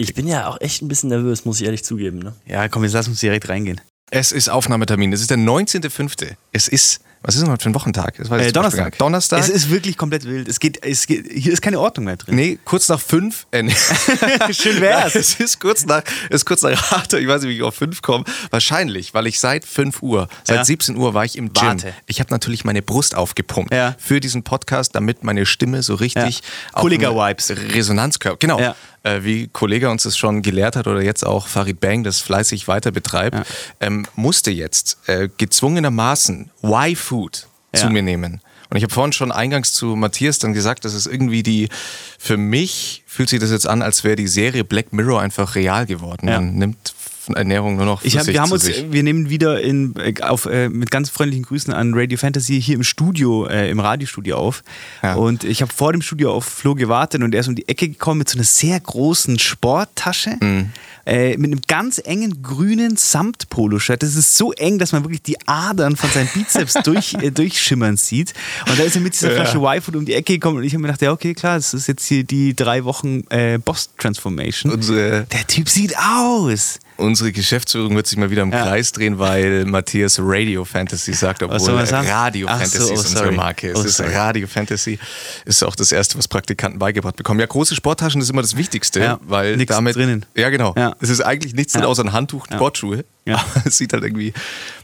Ich bin ja auch echt ein bisschen nervös, muss ich ehrlich zugeben. Ne? Ja, komm, jetzt lass uns direkt reingehen. Es ist Aufnahmetermin. Es ist der 19.05. Es ist, was ist denn heute für ein Wochentag? Äh, Donnerstag. Donnerstag. Es ist wirklich komplett wild. Es geht, es geht, hier ist keine Ordnung mehr drin. Nee, kurz nach fünf. Äh, nee. Schön wär's. Es ist kurz nach, es ist kurz nach acht. Ich weiß nicht, wie ich auf fünf komme. Wahrscheinlich, weil ich seit 5 Uhr, seit Ja. 17 Uhr war ich im Gym. Warte. Ich habe natürlich meine Brust aufgepumpt Ja. für diesen Podcast, damit meine Stimme so richtig Ja. auch Kollega-Vibes. eine Resonanzkörper. Genau. Ja. Äh, wie Kollege uns das schon gelehrt hat oder jetzt auch Farid Bang das fleißig weiter betreibt, ähm, musste jetzt äh, gezwungenermaßen Y-Food Ja. zu mir nehmen. Und ich habe vorhin schon eingangs zu Matthias dann gesagt, das ist irgendwie die, für mich fühlt sich das jetzt an, als wäre die Serie Black Mirror einfach real geworden. Ja. Man nimmt Ernährung nur noch Ich hab, wir haben uns, sich. wir nehmen wieder in, auf, äh, mit ganz freundlichen Grüßen an Radio Fantasy hier im Studio, äh, im Radiostudio auf. Ja. Und ich habe vor dem Studio auf Flo gewartet und er ist um die Ecke gekommen mit so einer sehr großen Sporttasche. Mhm. Äh, mit einem ganz engen grünen Samt-Poloshirt. Das ist so eng, dass man wirklich die Adern von seinem Bizeps durch, äh, durchschimmern sieht. Und da ist er mit dieser Flasche Y-Food um die Ecke gekommen und ich habe mir gedacht, ja, okay, klar, das ist jetzt hier die drei Wochen äh, Boss-Transformation. Unsere, Der Typ sieht aus. Unsere Geschäftsführung wird sich mal wieder im Ja. Kreis drehen, weil Matthias Radio Fantasy sagt, obwohl? Radio Ach Fantasy so, oh, ist unsere sorry. Marke. Es Oh, ist sorry. Radio Fantasy. Ist auch das erste, was Praktikanten beigebracht bekommen. Ja, große Sporttaschen ist immer das Wichtigste, Ja, weil nichts damit drinnen. Ja, genau. Ja. Es ist eigentlich nichts drin außer ein Handtuch. Sportschuhe. Ja. Es sieht halt irgendwie.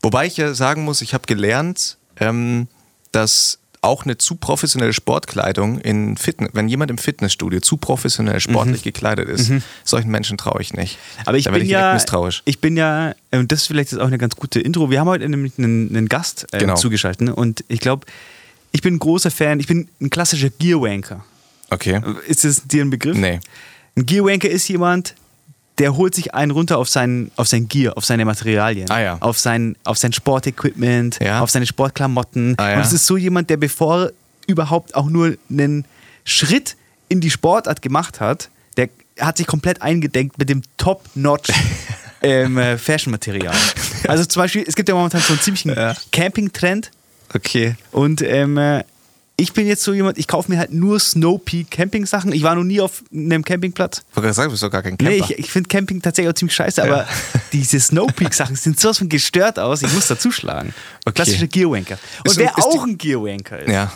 Wobei ich ja sagen muss, ich habe gelernt, ähm, dass auch eine zu professionelle Sportkleidung in Fitness, wenn jemand im Fitnessstudio zu professionell sportlich gekleidet ist, solchen Menschen traue ich nicht. Mhm. Aber ich da bin ich ja, misstrauisch. ich bin ja, äh, und das ist vielleicht jetzt auch eine ganz gute Intro. Wir haben heute nämlich einen, einen Gast äh, Genau. zugeschaltet ne? und ich glaube, ich bin ein großer Fan. Ich bin ein klassischer Gearwanker. Okay. Ist das dir ein Begriff? Nee. Ein Gearwanker ist jemand, der holt sich einen runter auf sein, auf sein Gear, auf seine Materialien, Ah, ja. auf, sein, auf sein Sportequipment, Ja. auf seine Sportklamotten. Ah, ja. Und es ist so jemand, der bevor überhaupt auch nur einen Schritt in die Sportart gemacht hat, der hat sich komplett eingedenkt mit dem Top-Notch ähm, äh, Fashion-Material. Also zum Beispiel, es gibt ja momentan so einen ziemlichen Camping-Trend. Okay. Und ähm, äh, ich bin jetzt so jemand, ich kaufe mir halt nur Snow Peak Camping Sachen. Ich war noch nie auf einem Campingplatz. Ich wollte gerade sagen, du bist doch gar kein Camper. Nee, ich, ich finde Camping tatsächlich auch ziemlich scheiße, aber diese Snow Peak Sachen sind sowas von gestört aus. Ich muss dazu schlagen. Okay. Klassischer Gearwanker. Und Ist- wer ist die- auch ein Gearwanker ist, ja.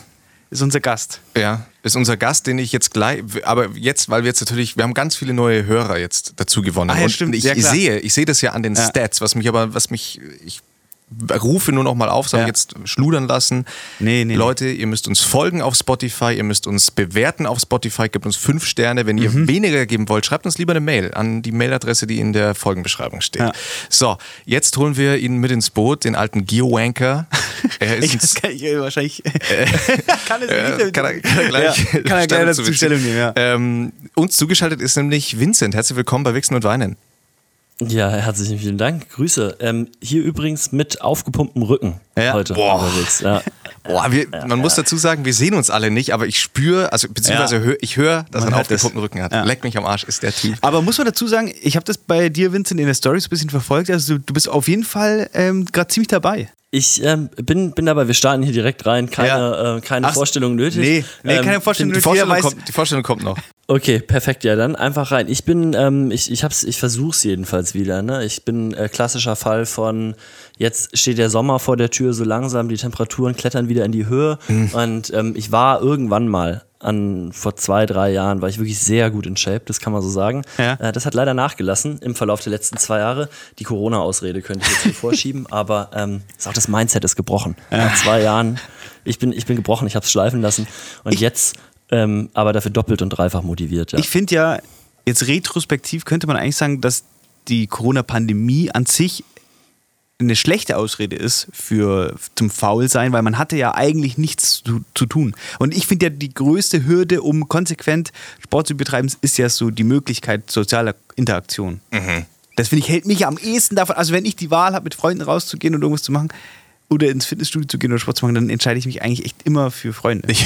ist unser Gast. Ja, ist unser Gast, den ich jetzt gleich, aber jetzt, weil wir jetzt natürlich, wir haben ganz viele neue Hörer jetzt dazu gewonnen. Ah, ja, und stimmt. ich Ja, sehe, ich sehe das ja an den Ja. Stats, was mich aber, was mich, ich rufe nur noch mal auf, soll Ja. jetzt schludern lassen. Nee, nee, Leute, ihr müsst uns folgen auf Spotify, ihr müsst uns bewerten auf Spotify, gebt uns fünf Sterne. Wenn Mhm. ihr weniger geben wollt, schreibt uns lieber eine Mail an die Mailadresse, die in der Folgenbeschreibung steht. Ja. So, jetzt holen wir ihn mit ins Boot, den alten Geowanker. Er ist Ich, ein das kann ich äh, wahrscheinlich. kann es äh, nicht. kann, er, kann er gleich, ja, kann er gleich dazu. Stellung nehmen, ja. Ähm, uns zugeschaltet ist nämlich Vincent. Herzlich willkommen bei Wichsen und Weinen. Ja, herzlichen vielen Dank. Grüße. Ähm, hier übrigens mit aufgepumptem Rücken Ja. heute Boah. unterwegs. Ja. Boah, wir, man muss dazu sagen, wir sehen uns alle nicht, aber ich spüre, also beziehungsweise Ja. hör, ich höre, dass er Man einen aufgepumpten Rücken hat. Ja. Leck mich am Arsch, ist der Typ. Aber muss man dazu sagen, ich habe das bei dir, Vincent, in der Story so ein bisschen verfolgt. Also du, du bist auf jeden Fall ähm, gerade ziemlich dabei. Ich ähm, bin, bin dabei, wir starten hier direkt rein. Keine, Ja. äh, keine Ach, Vorstellung nötig. nee, nee, Ähm, keine Vorstellung Die nötig. Vorstellung, Jeder weiß- kommt, die Vorstellung kommt noch. Okay, perfekt, ja, dann einfach rein. Ich bin, ähm, ich, ich hab's, ich versuch's jedenfalls wieder, ne? Ich bin äh, klassischer Fall von, jetzt steht der Sommer vor der Tür so langsam, die Temperaturen klettern wieder in die Höhe und ähm, ich war irgendwann mal an, vor zwei, drei Jahren war ich wirklich sehr gut in Shape, das kann man so sagen. Ja. Äh, das hat leider nachgelassen im Verlauf der letzten zwei Jahre. Die Corona-Ausrede könnte ich jetzt hier vorschieben, aber ähm, ist auch das Mindset ist gebrochen. Nach zwei Jahren, ich bin, ich bin gebrochen, ich hab's schleifen lassen und jetzt ähm, aber dafür doppelt und dreifach motiviert. Ja. Ich finde ja, jetzt retrospektiv könnte man eigentlich sagen, dass die Corona-Pandemie an sich eine schlechte Ausrede ist für zum Faulsein, weil man hatte ja eigentlich nichts zu, zu tun. Und ich finde ja, die größte Hürde, um konsequent Sport zu betreiben, ist ja so die Möglichkeit sozialer Interaktion. Das finde ich, hält mich am ehesten davon. Also, wenn ich die Wahl habe, mit Freunden rauszugehen und irgendwas zu machen oder ins Fitnessstudio zu gehen oder Sport zu machen, dann entscheide ich mich eigentlich echt immer für Freunde. Ich,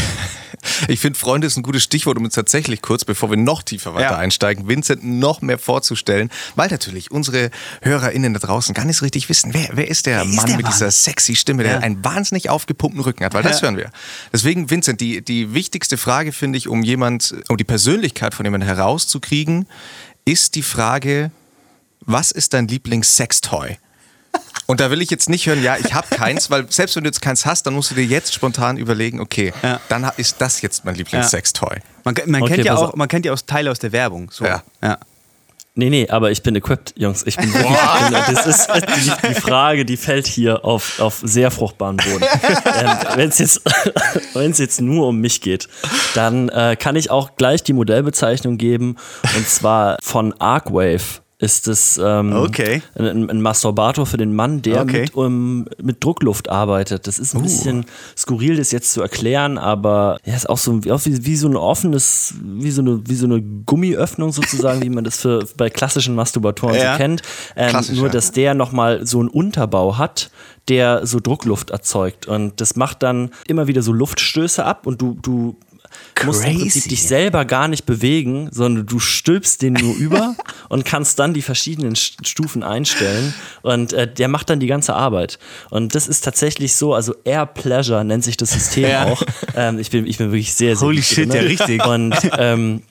ich finde, Freunde ist ein gutes Stichwort, um jetzt tatsächlich kurz, bevor wir noch tiefer weiter Ja. einsteigen, Vincent noch mehr vorzustellen, weil natürlich unsere HörerInnen da draußen gar nicht so richtig wissen, wer, wer ist der Wer ist Mann der mit Mann? dieser sexy Stimme, der Ja. einen wahnsinnig aufgepumpten Rücken hat, weil das Ja. hören wir. Deswegen, Vincent, die, die wichtigste Frage finde ich, um jemand, um die Persönlichkeit von jemandem herauszukriegen, ist die Frage, was ist dein Lieblings-Sextoy? Und da will ich jetzt nicht hören, ja, ich habe keins, weil selbst wenn du jetzt keins hast, dann musst du dir jetzt spontan überlegen, okay, Ja. dann ist das jetzt mein Lieblings-Sextoy. Man, man, Okay, kennt ja auch, man kennt ja auch Teile aus der Werbung. So. Ja. ja. Nee, nee, aber ich bin equipped, Jungs. Ich bin wirklich, das ist die, die Frage, die fällt hier auf, auf sehr fruchtbaren Boden. ähm, Wenn es jetzt, wenn's jetzt nur um mich geht, dann äh, kann ich auch gleich die Modellbezeichnung geben. Und zwar von Arcwave ist es ähm, Okay. ein, ein Masturbator für den Mann, der Okay. mit, um, mit Druckluft arbeitet. Das ist ein bisschen skurril, das jetzt zu erklären, aber ja, ist auch so auch wie, wie so ein offenes, wie so eine, wie so eine Gummiöffnung sozusagen, wie man das für, bei klassischen Masturbatoren Ja. so kennt. Ähm, nur, dass der nochmal so einen Unterbau hat, der so Druckluft erzeugt. Und das macht dann immer wieder so Luftstöße ab und du, du musst im Prinzip dich selber gar nicht bewegen, sondern du stülpst den nur über und kannst dann die verschiedenen St- Stufen einstellen und äh, der macht dann die ganze Arbeit. Und das ist tatsächlich so, also Air Pleasure nennt sich das System Ja. auch. Ähm, ich, bin, ich bin wirklich sehr, sehr Holy shit, drin. ja, richtig. Und ähm,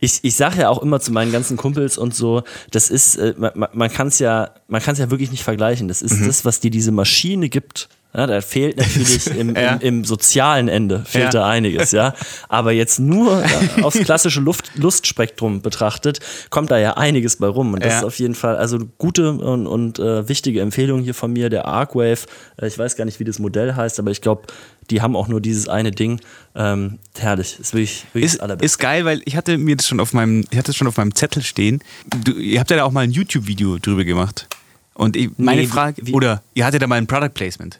ich, ich sage ja auch immer zu meinen ganzen Kumpels und so, das ist, äh, man, man kann es ja, man kann es ja wirklich nicht vergleichen. Das ist Mhm. das, was dir diese Maschine gibt. Ja, da fehlt natürlich im, Ja. im, im sozialen Ende fehlt Ja. da einiges, ja. Aber jetzt nur ja, aufs klassische Luft, Lustspektrum betrachtet, kommt da ja einiges bei rum. Und das ist auf jeden Fall, also gute und, und äh, wichtige Empfehlung hier von mir, der Arcwave. Äh, ich weiß gar nicht, wie das Modell heißt, aber ich glaube, die haben auch nur dieses eine Ding. Ähm, herrlich. Ist wirklich, wirklich Ist, das Allerbeste. ist geil, weil ich hatte mir das schon auf meinem, ich hatte es schon auf meinem Zettel stehen. Du, ihr habt ja da auch mal ein YouTube-Video drüber gemacht. Und ich, meine Nee, Frage, wie- oder ihr hattet da mal ein Product Placement.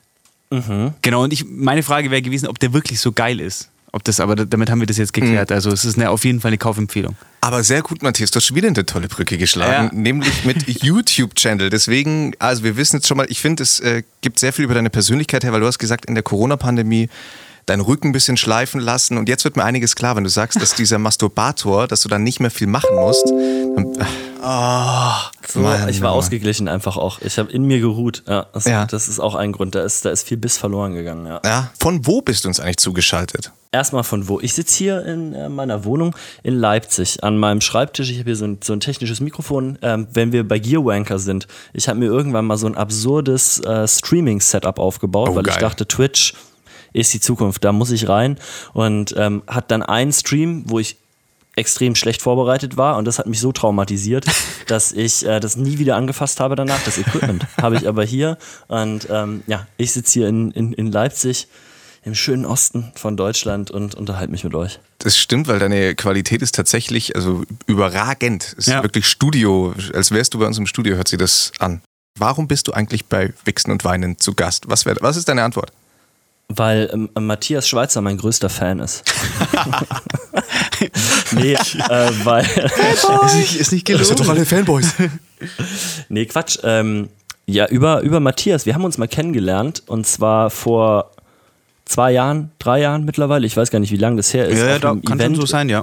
Genau, und ich, meine Frage wäre gewesen, ob der wirklich so geil ist. Ob das, aber damit haben wir das jetzt geklärt. Also es ist eine, auf jeden Fall eine Kaufempfehlung. Aber sehr gut, Matthias, du hast schon wieder eine tolle Brücke geschlagen, Ja. nämlich mit YouTube-Channel. Deswegen, also wir wissen jetzt schon mal, ich finde, es äh, gibt sehr viel über deine Persönlichkeit her, weil du hast gesagt, in der Corona-Pandemie deinen Rücken ein bisschen schleifen lassen und jetzt wird mir einiges klar, wenn du sagst, dass dieser Masturbator, dass du dann nicht mehr viel machen musst. Dann, So, Mann, ich war Mann. ausgeglichen einfach auch. Ich habe in mir geruht. Ja, das, Ja. das ist auch ein Grund. Da ist, da ist viel Biss verloren gegangen. Ja. ja, von wo bist du uns eigentlich zugeschaltet? Erstmal von wo? Ich sitze hier in äh, meiner Wohnung in Leipzig an meinem Schreibtisch. Ich habe hier so ein, so ein technisches Mikrofon. Ähm, wenn wir bei Gearwanker sind, ich habe mir irgendwann mal so ein absurdes äh, Streaming-Setup aufgebaut, Oh, weil ich geil. dachte, Twitch ist die Zukunft, da muss ich rein. Und ähm, hat dann einen Stream, wo ich extrem schlecht vorbereitet war und das hat mich so traumatisiert, dass ich äh, das nie wieder angefasst habe danach. Das Equipment habe ich aber hier und ähm, ja, ich sitze hier in, in, in Leipzig im schönen Osten von Deutschland und unterhalte mich mit euch. Das stimmt, weil deine Qualität ist tatsächlich also überragend. Es ist Ja. wirklich Studio, als wärst du bei uns im Studio, hört sich das an. Warum bist du eigentlich bei Wichsen und Weinen zu Gast? Was, wär, was ist deine Antwort? Weil ähm, Matthias Schweizer mein größter Fan ist. nee, äh, weil. Ist nicht, ist nicht gelogen. alle Fanboys. Nee, Quatsch. Ähm, ja, über, über Matthias. Wir haben uns mal kennengelernt und zwar vor zwei Jahren, drei Jahren mittlerweile. Ich weiß gar nicht, wie lange das her ist. Ja, ja, auf da einem kann schon so sein, ja.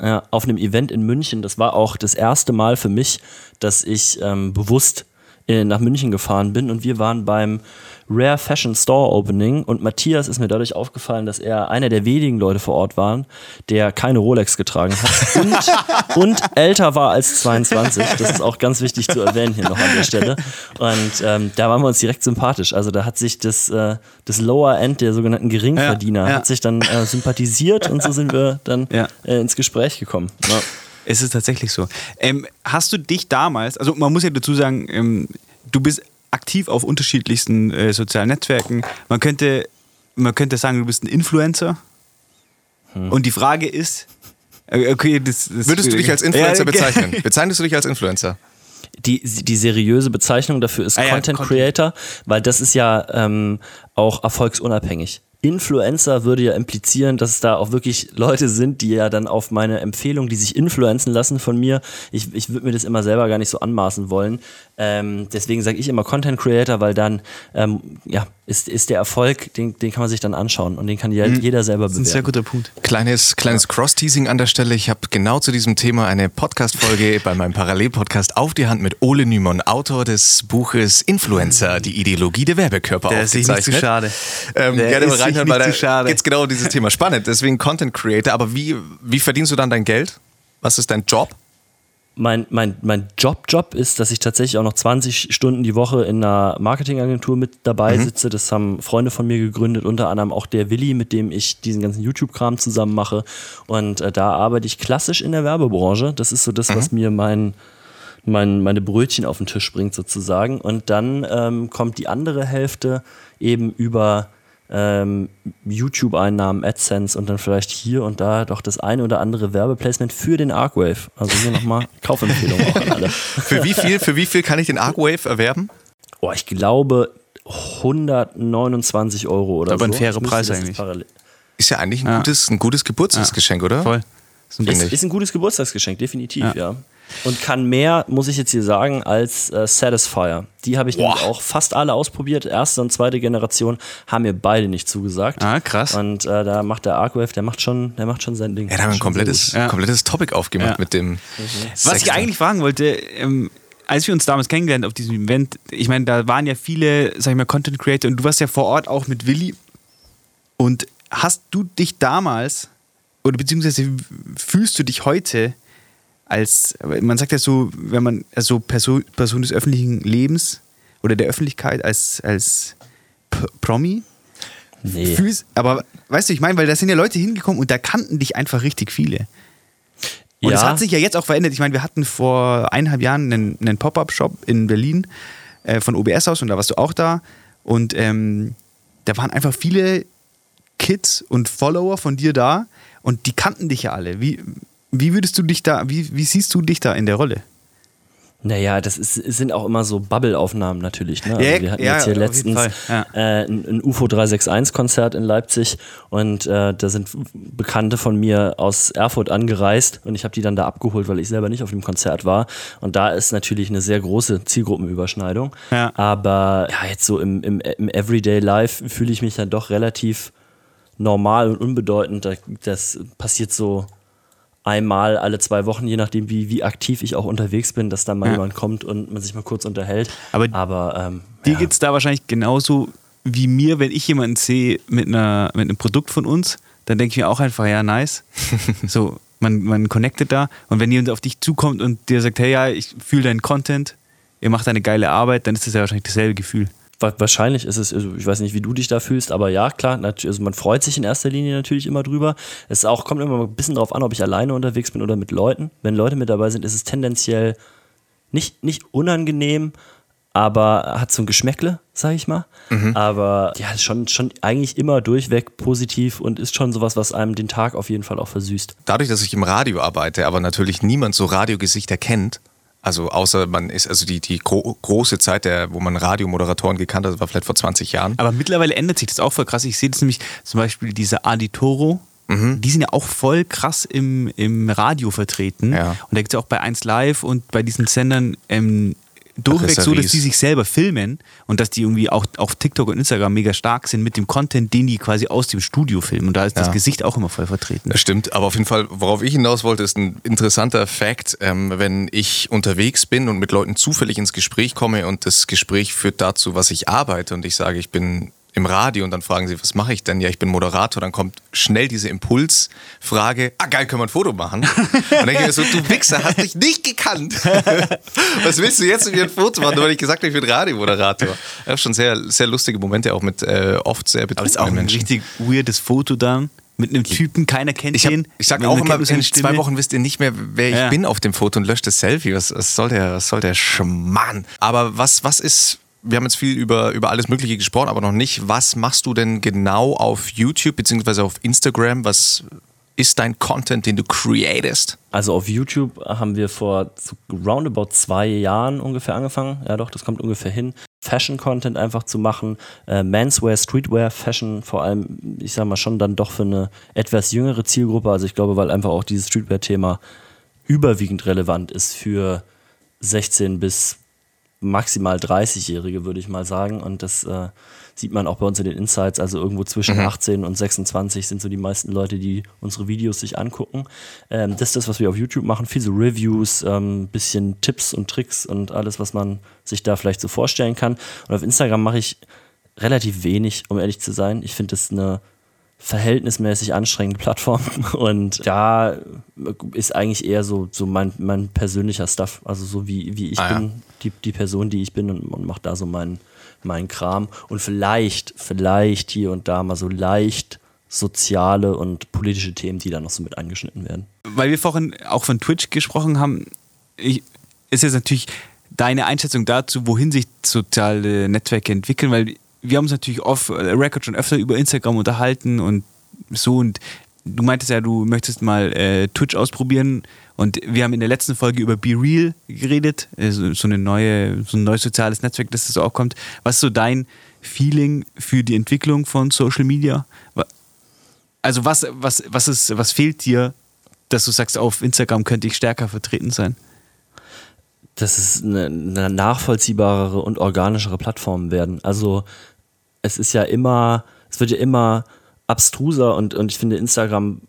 ja, auf einem Event in München. Das war auch das erste Mal für mich, dass ich ähm, bewusst äh, nach München gefahren bin und wir waren beim Rare Fashion Store Opening und Matthias ist mir dadurch aufgefallen, dass er einer der wenigen Leute vor Ort waren, der keine Rolex getragen hat und, und älter war als 22. Das ist auch ganz wichtig zu erwähnen hier noch an der Stelle. Und ähm, da waren wir uns direkt sympathisch. Also da hat sich das, äh, das Lower End der sogenannten Geringverdiener Ja, ja. hat sich dann äh, sympathisiert und so sind wir dann Ja. äh, ins Gespräch gekommen. Ja. Es ist tatsächlich so. Ähm, hast du dich damals, also man muss ja dazu sagen, ähm, du bist aktiv auf unterschiedlichsten äh, sozialen Netzwerken. Man könnte, man könnte sagen, du bist ein Influencer. Und die Frage ist, äh, okay, das, das Würdest du dich als Influencer Ja, bezeichnen? Bezeichnest du dich als Influencer? Die, die seriöse Bezeichnung dafür ist Ah ja, Content Content. Creator, weil das ist ja ähm, auch erfolgsunabhängig. Influencer würde ja implizieren, dass es da auch wirklich Leute sind, die ja dann auf meine Empfehlung, die sich influenzen lassen von mir. Ich, ich würde mir das immer selber gar nicht so anmaßen wollen. Ähm, deswegen sage ich immer Content Creator, weil dann ähm, ja, ist, ist der Erfolg, den, den kann man sich dann anschauen und den kann jeder, jeder selber Das ist ein sehr bewerten. guter Punkt. Kleines, kleines Cross-Teasing an der Stelle. Ich habe genau zu diesem Thema eine Podcast-Folge bei meinem Parallel-Podcast auf die Hand mit Ole Nymon, Autor des Buches Influencer, die Ideologie der Werbekörper Der ist sich nicht zu schade. Ähm, Der gerne ist sich reinhören, nicht weil da zu schade. geht genau um dieses Thema. Spannend, deswegen Content Creator. Aber wie, wie verdienst du dann dein Geld? Was ist dein Job? Mein, mein, mein Job-Job ist, dass ich tatsächlich auch noch 20 Stunden die Woche in einer Marketingagentur mit dabei sitze. Das haben Freunde von mir gegründet, unter anderem auch der Willi, mit dem ich diesen ganzen YouTube-Kram zusammen mache. Und äh, da arbeite ich klassisch in der Werbebranche. Das ist so das, was mir mein, mein, meine Brötchen auf den Tisch bringt, sozusagen. Und dann ähm, kommt die andere Hälfte eben über ähm, YouTube-Einnahmen, AdSense und dann vielleicht hier und da doch das eine oder andere Werbeplacement für den Arcwave. Also hier nochmal Kaufempfehlung auch an alle. Für wie viel, für wie viel kann ich den Arcwave erwerben? Oh, ich glaube 129 Euro oder Aber so. ein fairer Preis eigentlich. Ist ja eigentlich ein, Ja. gutes, ein gutes Geburtstagsgeschenk, oder? Voll. Ist, ist ein gutes Geburtstagsgeschenk, definitiv, ja. Ja. Und kann mehr, muss ich jetzt hier sagen, als äh, Satisfier. Die habe ich nämlich auch fast alle ausprobiert. Erste und zweite Generation haben mir beide nicht zugesagt. Ah, krass. Und äh, da macht der Arcwave, der macht schon, der macht schon sein Ding. Ja, da haben wir ein komplettes. Ja. komplettes Topic aufgemacht Ja. mit dem. Was ich eigentlich fragen wollte, ähm, als wir uns damals kennengelernt auf diesem Event, ich meine, da waren ja viele, sag ich mal, Content Creator und du warst ja vor Ort auch mit Willi. Und hast du dich damals oder beziehungsweise fühlst du dich heute als, man sagt ja so, wenn man also Person, Person des öffentlichen Lebens oder der Öffentlichkeit als, als P Promi Nee. fühlst, aber weißt du, ich meine, weil da sind ja Leute hingekommen und da kannten dich einfach richtig viele. Und es Ja. hat sich ja jetzt auch verändert. Ich meine, wir hatten vor eineinhalb Jahren einen, einen Pop-Up-Shop in Berlin äh, von OBS aus und da warst du auch da. Und ähm, da waren einfach viele Kids und Follower von dir da und die kannten dich ja alle. Wie, wie würdest du dich da, wie, wie siehst du dich da in der Rolle? Naja, das ist, sind auch immer so Bubble-Aufnahmen natürlich. Ne? Also wir hatten ja, jetzt hier letztens ja. äh, ein, ein UFO 361-Konzert in Leipzig und äh, da sind Bekannte von mir aus Erfurt angereist und ich habe die dann da abgeholt, weil ich selber nicht auf dem Konzert war. Und da ist natürlich eine sehr große Zielgruppenüberschneidung. Aber ja, jetzt so im, im, im Everyday Life fühle ich mich dann doch relativ normal und unbedeutend. Da- Das passiert so einmal alle zwei Wochen, je nachdem, wie, wie aktiv ich auch unterwegs bin, dass dann mal Ja. jemand kommt und man sich mal kurz unterhält. Aber Aber ähm, Dir ja. geht es da wahrscheinlich genauso wie mir, wenn ich jemanden sehe mit, einer, mit einem Produkt von uns, dann denke ich mir auch einfach, ja, nice. so, man, man connectet da. Und wenn jemand auf dich zukommt und dir sagt, hey, ja, ich fühle deinen Content, ihr macht eine geile Arbeit, dann ist das ja wahrscheinlich dasselbe Gefühl. Wa- Wahrscheinlich ist es, also ich weiß nicht, wie du dich da fühlst, aber ja, klar, also man freut sich in erster Linie natürlich immer drüber. Es auch, kommt immer ein bisschen drauf an, ob ich alleine unterwegs bin oder mit Leuten. Wenn Leute mit dabei sind, ist es tendenziell nicht, nicht unangenehm, aber hat so ein Geschmäckle, sag ich mal. Aber ja, ist schon, schon eigentlich immer durchweg positiv und ist schon sowas, was einem den Tag auf jeden Fall auch versüßt. Dadurch, dass ich im Radio arbeite, aber natürlich niemand so Radiogesichter kennt, also außer man ist, also die, die gro große Zeit, der, wo man Radiomoderatoren gekannt hat, war vielleicht vor 20 Jahren. Aber mittlerweile ändert sich das auch voll krass. Ich sehe das nämlich zum Beispiel diese Aditoro. Die sind ja auch voll krass im, im Radio vertreten. Ja. Und da gibt es ja auch bei 1 Live und bei diesen Sendern ähm, durchweg so, dass die sich selber filmen und dass die irgendwie auch auf TikTok und Instagram mega stark sind mit dem Content, den die quasi aus dem Studio filmen. Und da ist das Ja. Gesicht auch immer voll vertreten. Das stimmt, aber auf jeden Fall, worauf ich hinaus wollte, ist ein interessanter Fakt. Ähm, wenn ich unterwegs bin und mit Leuten zufällig ins Gespräch komme und das Gespräch führt dazu, was ich arbeite und ich sage, ich bin im Radio und dann fragen sie, was mache ich denn? Ja, ich bin Moderator. Dann kommt schnell diese Impulsfrage, ah geil, können wir ein Foto machen? Und dann denke ich mir so, du Wichser, hast dich nicht gekannt. was willst du jetzt mit mir ein Foto machen, nur weil ich gesagt habe, ich bin Radiomoderator? Ich habe schon sehr, sehr lustige Momente, auch mit äh, oft sehr Aber das ist auch betrunkenen ein Menschen. richtig weirdes Foto dann mit einem Typen, keiner kennt Ich, hab, den. ich sag auch immer, in zwei. Wochen wisst ihr nicht mehr, wer ich Ja. bin auf dem Foto und löscht das Selfie. Was, was soll der, was soll der Schmarrn? Aber was, was ist, wir haben jetzt viel über, über alles Mögliche gesprochen, aber noch nicht, was machst du denn genau auf YouTube beziehungsweise auf Instagram? Was ist dein Content, den du createst? Also auf YouTube haben wir vor roundabout zwei Jahren ungefähr angefangen. Ja doch, das kommt ungefähr hin. Fashion-Content einfach zu machen. Äh, Manswear, Streetwear, Fashion, vor allem, ich sag mal schon dann doch für eine etwas jüngere Zielgruppe. Also ich glaube, weil einfach auch dieses Streetwear-Thema überwiegend relevant ist für 16 bis maximal 30-Jährige, würde ich mal sagen. Und das äh, sieht man auch bei uns in den Insights. Also irgendwo zwischen 18 und 26 sind so die meisten Leute, die unsere Videos sich angucken. Ähm, das ist das, was wir auf YouTube machen. Viel so Reviews, ähm, bisschen Tipps und Tricks und alles, was man sich da vielleicht so vorstellen kann. Und auf Instagram mache ich relativ wenig, um ehrlich zu sein. Ich finde das eine verhältnismäßig anstrengende Plattform und da ist eigentlich eher so, so mein, mein persönlicher Stuff, also so wie, wie ich Ah, ja. bin, die, die Person, die ich bin und, und mache da so meinen mein Kram und vielleicht, vielleicht hier und da mal so leicht soziale und politische Themen, die da noch so mit angeschnitten werden. Weil wir vorhin auch von Twitch gesprochen haben, ich, ist jetzt natürlich deine Einschätzung dazu, wohin sich soziale Netzwerke entwickeln, weil wir haben uns natürlich off Record schon öfter über Instagram unterhalten und so und du meintest ja, du möchtest mal äh, Twitch ausprobieren und wir haben in der letzten Folge über Be Real geredet, äh, so, eine neue, so ein neues soziales Netzwerk, das so auch kommt. Was ist so dein Feeling für die Entwicklung von Social Media? Also was, was, was, ist, was fehlt dir, dass du sagst, auf Instagram könnte ich stärker vertreten sein? dass es eine, eine nachvollziehbarere und organischere Plattform werden. Also es ist ja immer, es wird ja immer abstruser und, und ich finde, Instagram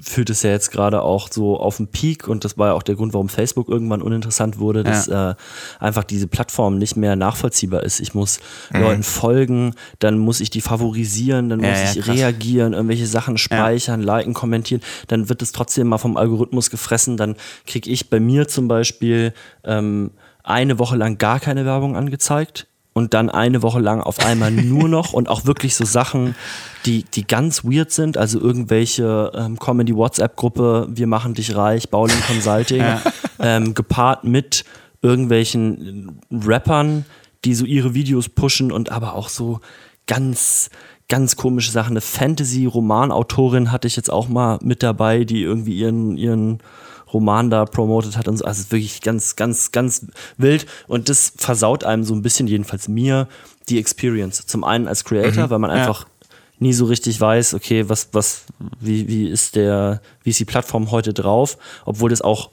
führt es ja jetzt gerade auch so auf den Peak und das war ja auch der Grund, warum Facebook irgendwann uninteressant wurde, dass äh, einfach diese Plattform nicht mehr nachvollziehbar ist. Ich muss Leuten folgen, dann muss ich die favorisieren, dann Ja, muss ja, ich krass. reagieren, irgendwelche Sachen speichern, liken, kommentieren, dann wird es trotzdem mal vom Algorithmus gefressen, dann kriege ich bei mir zum Beispiel ähm, eine Woche lang gar keine Werbung angezeigt und dann eine Woche lang auf einmal nur noch und auch wirklich so Sachen, die, die ganz weird sind, also irgendwelche ähm, Comedy-WhatsApp-Gruppe, wir machen dich reich, Bowling Consulting, ähm, gepaart mit irgendwelchen Rappern, die so ihre Videos pushen und aber auch so ganz, ganz komische Sachen. Eine Fantasy-Romanautorin hatte ich jetzt auch mal mit dabei, die irgendwie ihren, ihren Roman da promotet hat und so. Also es ist wirklich ganz, ganz, ganz wild. Und das versaut einem so ein bisschen, jedenfalls mir, die Experience. Zum einen als Creator, weil man Ja. einfach nie so richtig weiß, okay, was, was, wie, wie ist der, wie ist die Plattform heute drauf, obwohl das auch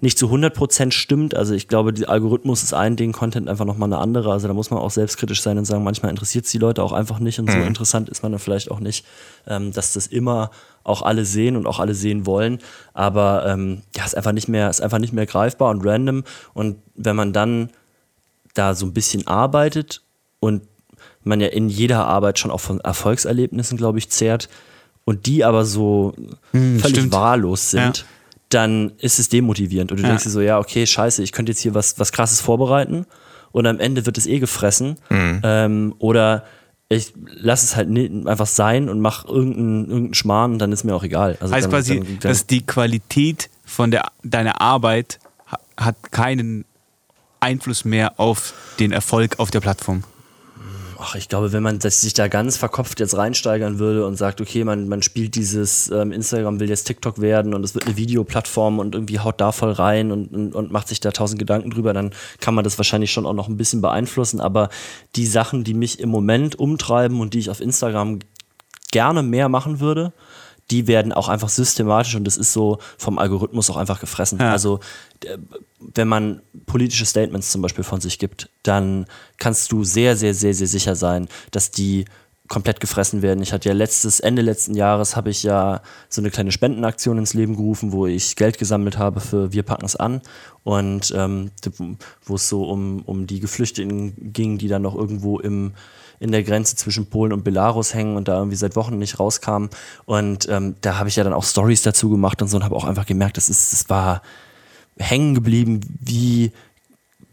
nicht zu 100% stimmt. Also ich glaube, der Algorithmus ist ein Ding, Content einfach nochmal eine andere. Also da muss man auch selbstkritisch sein und sagen, manchmal interessiert es die Leute auch einfach nicht und so interessant ist man dann vielleicht auch nicht, ähm, dass das immer auch alle sehen und auch alle sehen wollen. Aber ähm, ja, ist einfach nicht mehr, ist einfach nicht mehr greifbar und random. Und wenn man dann da so ein bisschen arbeitet und man ja in jeder Arbeit schon auch von Erfolgserlebnissen, glaube ich, zehrt und die aber so völlig stimmt. wahllos sind, Ja. Dann ist es demotivierend. Und du Ja. denkst dir so, ja, okay, scheiße, ich könnte jetzt hier was, was krasses vorbereiten und am Ende wird es eh gefressen. Ähm, oder ich lasse es halt einfach sein und mache irgendeinen irgendeinen Schmarrn und dann ist mir auch egal. Also Heißt dann, quasi, dann, dann, dass die Qualität von der, deiner Arbeit ha- hat keinen Einfluss mehr auf den Erfolg auf der Plattform. Ach, ich glaube, wenn man sich da ganz verkopft jetzt reinsteigern würde und sagt, okay, man, man spielt dieses ähm, Instagram will jetzt TikTok werden und es wird eine Videoplattform und irgendwie haut da voll rein und, und, und macht sich da tausend Gedanken drüber, dann kann man das wahrscheinlich schon auch noch ein bisschen beeinflussen. Aber die Sachen, die mich im Moment umtreiben und die ich auf Instagram gerne mehr machen würde, die werden auch einfach systematisch und das ist so vom Algorithmus auch einfach gefressen. Ja. Also wenn man politische Statements zum Beispiel von sich gibt, dann kannst du sehr, sehr, sehr, sehr sicher sein, dass die komplett gefressen werden. Ich hatte ja letztes, Ende letzten Jahres habe ich ja so eine kleine Spendenaktion ins Leben gerufen, wo ich Geld gesammelt habe für Wir packen es an und ähm, wo es so um, um die Geflüchteten ging, die dann noch irgendwo im in der Grenze zwischen Polen und Belarus hängen und da irgendwie seit Wochen nicht rauskamen. Und ähm, da habe ich ja dann auch Stories dazu gemacht und so und habe auch einfach gemerkt, das ist, es war hängen geblieben, wie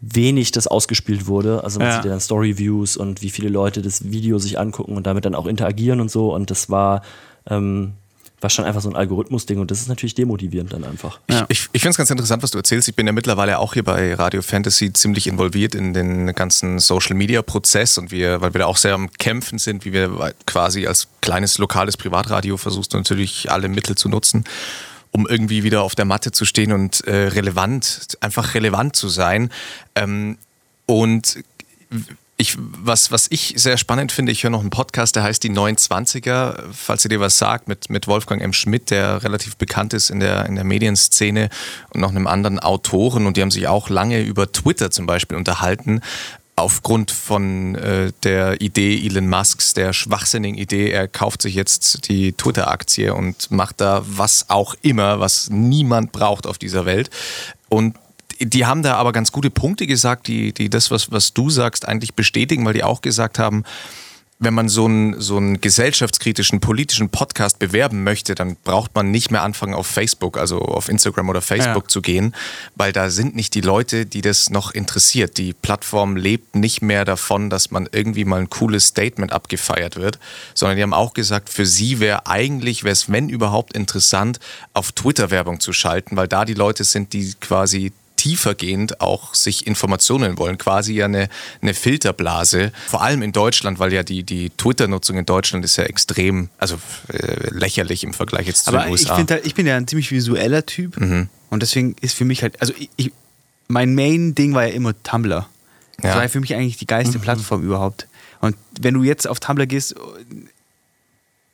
wenig das ausgespielt wurde. Also man Ja. sieht ja dann Story-Views und wie viele Leute das Video sich angucken und damit dann auch interagieren und so. Und das war, ähm, war schon einfach so ein Algorithmus-Ding und das ist natürlich demotivierend dann einfach. Ja. Ich, ich finde es ganz interessant, was du erzählst. Ich bin ja mittlerweile auch hier bei Radio Fantasy ziemlich involviert in den ganzen Social Media Prozess und wir, weil wir da auch sehr am Kämpfen sind, wie wir quasi als kleines lokales Privatradio versuchst du natürlich alle Mittel zu nutzen, um irgendwie wieder auf der Matte zu stehen und äh, relevant, einfach relevant zu sein. Ähm, und ich, was, was ich sehr spannend finde, ich höre noch einen Podcast, der heißt Die 29er, falls ihr dir was sagt, mit, mit Wolfgang M. Schmidt, der relativ bekannt ist in der, in der Medienszene und noch einem anderen Autoren und die haben sich auch lange über Twitter zum Beispiel unterhalten. Aufgrund von äh, der Idee Elon Musks, der schwachsinnigen Idee, er kauft sich jetzt die Twitter-Aktie und macht da was auch immer, was niemand braucht auf dieser Welt. Und die haben da aber ganz gute Punkte gesagt, die, die das, was, was du sagst, eigentlich bestätigen, weil die auch gesagt haben, wenn man so einen, so einen gesellschaftskritischen, politischen Podcast bewerben möchte, dann braucht man nicht mehr anfangen auf Facebook, also auf Instagram oder Facebook ja. zu gehen, weil da sind nicht die Leute, die das noch interessiert. Die Plattform lebt nicht mehr davon, dass man irgendwie mal ein cooles Statement abgefeiert wird, sondern die haben auch gesagt, für sie wäre eigentlich, wäre es wenn überhaupt interessant, auf Twitter Werbung zu schalten, weil da die Leute sind, die quasi tiefergehend auch sich Informationen wollen, quasi ja eine, eine Filterblase. Vor allem in Deutschland, weil ja die, die Twitter-Nutzung in Deutschland ist ja extrem, also äh, lächerlich im Vergleich jetzt zu Aber den USA. Ich, halt, ich bin ja ein ziemlich visueller Typ mhm. und deswegen ist für mich halt, also ich, ich, mein Main-Ding war ja immer Tumblr. Das ja. war für mich eigentlich die geilste mhm. Plattform überhaupt. Und wenn du jetzt auf Tumblr gehst,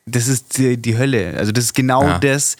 das ist die, die Hölle. Also das ist genau ja. das,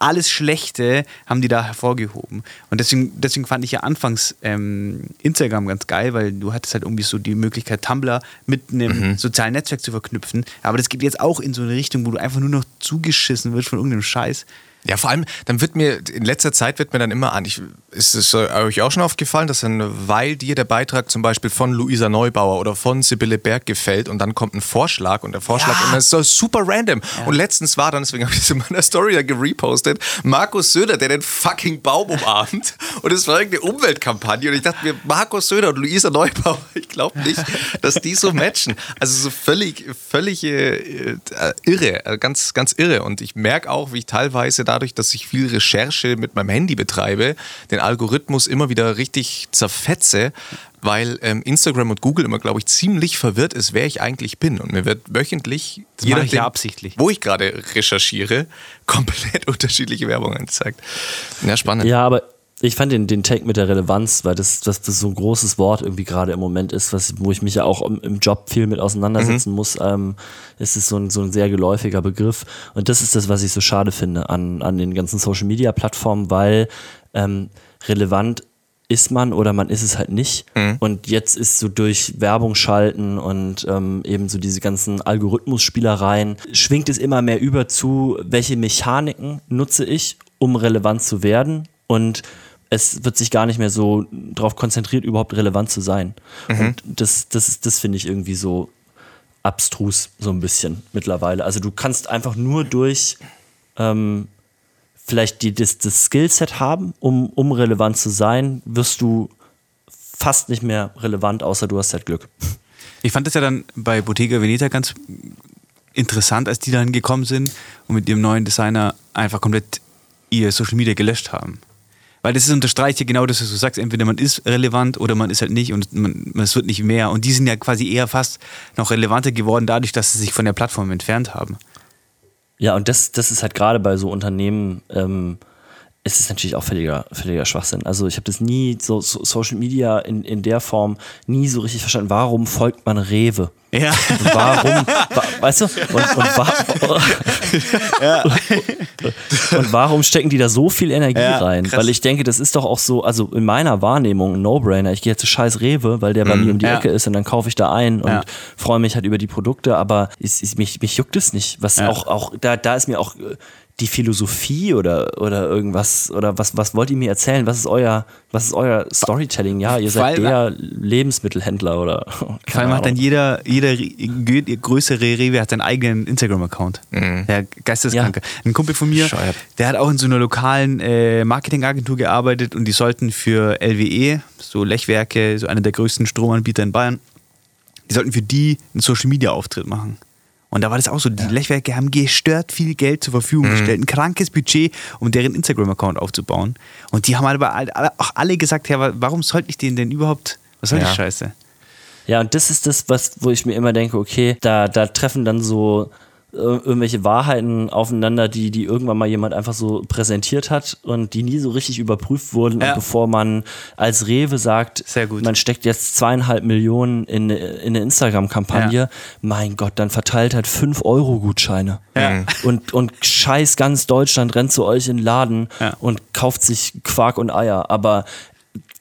alles Schlechte haben die da hervorgehoben. Und deswegen, deswegen fand ich ja anfangs ähm, Instagram ganz geil, weil du hattest halt irgendwie so die Möglichkeit, Tumblr mit einem mhm. sozialen Netzwerk zu verknüpfen. Aber das geht jetzt auch in so eine Richtung, wo du einfach nur noch zugeschissen wirst von irgendeinem Scheiß. Ja, vor allem, dann wird mir, in letzter Zeit wird mir dann immer an, ich, ist es euch auch schon aufgefallen, dass dann, weil dir der Beitrag zum Beispiel von Luisa Neubauer oder von Sibylle Berg gefällt und dann kommt ein Vorschlag und der Vorschlag ja. ist so super random. Ja. Und letztens war dann, deswegen habe ich das in meiner Story ja gerepostet, Markus Söder, der den fucking Baum umarmt. Und es war irgendeine Umweltkampagne. Und ich dachte mir, Markus Söder und Luisa Neubauer, ich glaube nicht, dass die so matchen. Also so völlig, völlig äh, irre, äh, ganz, ganz irre. Und ich merke auch, wie ich teilweise dadurch, dass ich viel Recherche mit meinem Handy betreibe, den Algorithmus immer wieder richtig zerfetze, weil ähm, Instagram und Google immer, glaube ich, ziemlich verwirrt ist, wer ich eigentlich bin. Und mir wird wöchentlich, das je nachdem, absichtlich. wo ich gerade recherchiere, komplett unterschiedliche Werbung angezeigt. Ja, spannend. Ja, aber ich fand den, den Take mit der Relevanz, weil das, das, das so ein großes Wort irgendwie gerade im Moment ist, was, wo ich mich ja auch im, im Job viel mit auseinandersetzen mhm. muss, ähm, ist es so ein, so ein sehr geläufiger Begriff. Und das ist das, was ich so schade finde an, an den ganzen Social Media Plattformen, weil ähm, relevant ist man oder man ist es halt nicht. Mhm. Und jetzt ist so durch Werbung schalten und ähm, eben so diese ganzen Algorithmusspielereien, schwingt es immer mehr über zu, welche Mechaniken nutze ich, um relevant zu werden. Und es wird sich gar nicht mehr so darauf konzentriert, überhaupt relevant zu sein. Mhm. Und das, das, das finde ich irgendwie so abstrus, so ein bisschen mittlerweile. Also du kannst einfach nur durch ähm, vielleicht die, das, das Skillset haben, um, um relevant zu sein, wirst du fast nicht mehr relevant, außer du hast halt Glück. Ich fand das ja dann bei Bottega Veneta ganz interessant, als die dann gekommen sind und mit ihrem neuen Designer einfach komplett ihr Social Media gelöscht haben. Weil das ist, unterstreicht ja genau das, was du sagst. Entweder man ist relevant oder man ist halt nicht und man, es wird nicht mehr. Und die sind ja quasi eher fast noch relevanter geworden, dadurch, dass sie sich von der Plattform entfernt haben. Ja, und das, das ist halt gerade bei so Unternehmen, ähm, ist es natürlich auch völliger, völliger Schwachsinn. Also ich habe das nie, so, so, Social Media in, in der Form, nie so richtig verstanden. Warum folgt man Rewe? Ja. Und warum, wa, weißt du, und, und, wa ja. und, warum stecken die da so viel Energie ja, rein? Krass. Weil ich denke, das ist doch auch so, also in meiner Wahrnehmung ein No-Brainer. Ich gehe jetzt zu scheiß Rewe, weil der bei mm, mir um die ja. Ecke ist und dann kaufe ich da ein und freue mich halt über die Produkte, aber ich, ich, mich, mich juckt es nicht. Was auch, auch, da, da ist mir auch die Philosophie oder, oder irgendwas oder was, was wollt ihr mir erzählen? Was ist euer, was ist euer Storytelling? Ja, ihr seid der Lebensmittelhändler oder. Vor allem hat dann jeder, jeder größere Rewe hat seinen eigenen Instagram-Account. Mhm. Der Geisteskranke. Ja. Ein Kumpel von mir, Scheuert. der hat auch in so einer lokalen äh, Marketingagentur gearbeitet und die sollten für LWE, so Lechwerke, so einer der größten Stromanbieter in Bayern, die sollten für die einen Social-Media-Auftritt machen. Und da war das auch so, die ja. Lechwerke haben gestört viel Geld zur Verfügung mhm. gestellt, ein krankes Budget, um deren Instagram-Account aufzubauen. Und die haben aber auch alle gesagt, ja, warum sollte ich den denn überhaupt, was soll ja. die Scheiße? Ja, und das ist das, was, wo ich mir immer denke, okay, da, da treffen dann so irgendwelche Wahrheiten aufeinander, die, die irgendwann mal jemand einfach so präsentiert hat und die nie so richtig überprüft wurden. Ja. Und bevor man als Rewe sagt, man steckt jetzt zweieinhalb Millionen in, in eine Instagram-Kampagne, ja. mein Gott, dann verteilt halt fünf Euro-Gutscheine. Ja. Und, und scheiß ganz Deutschland rennt zu euch in den Laden und kauft sich Quark und Eier. Aber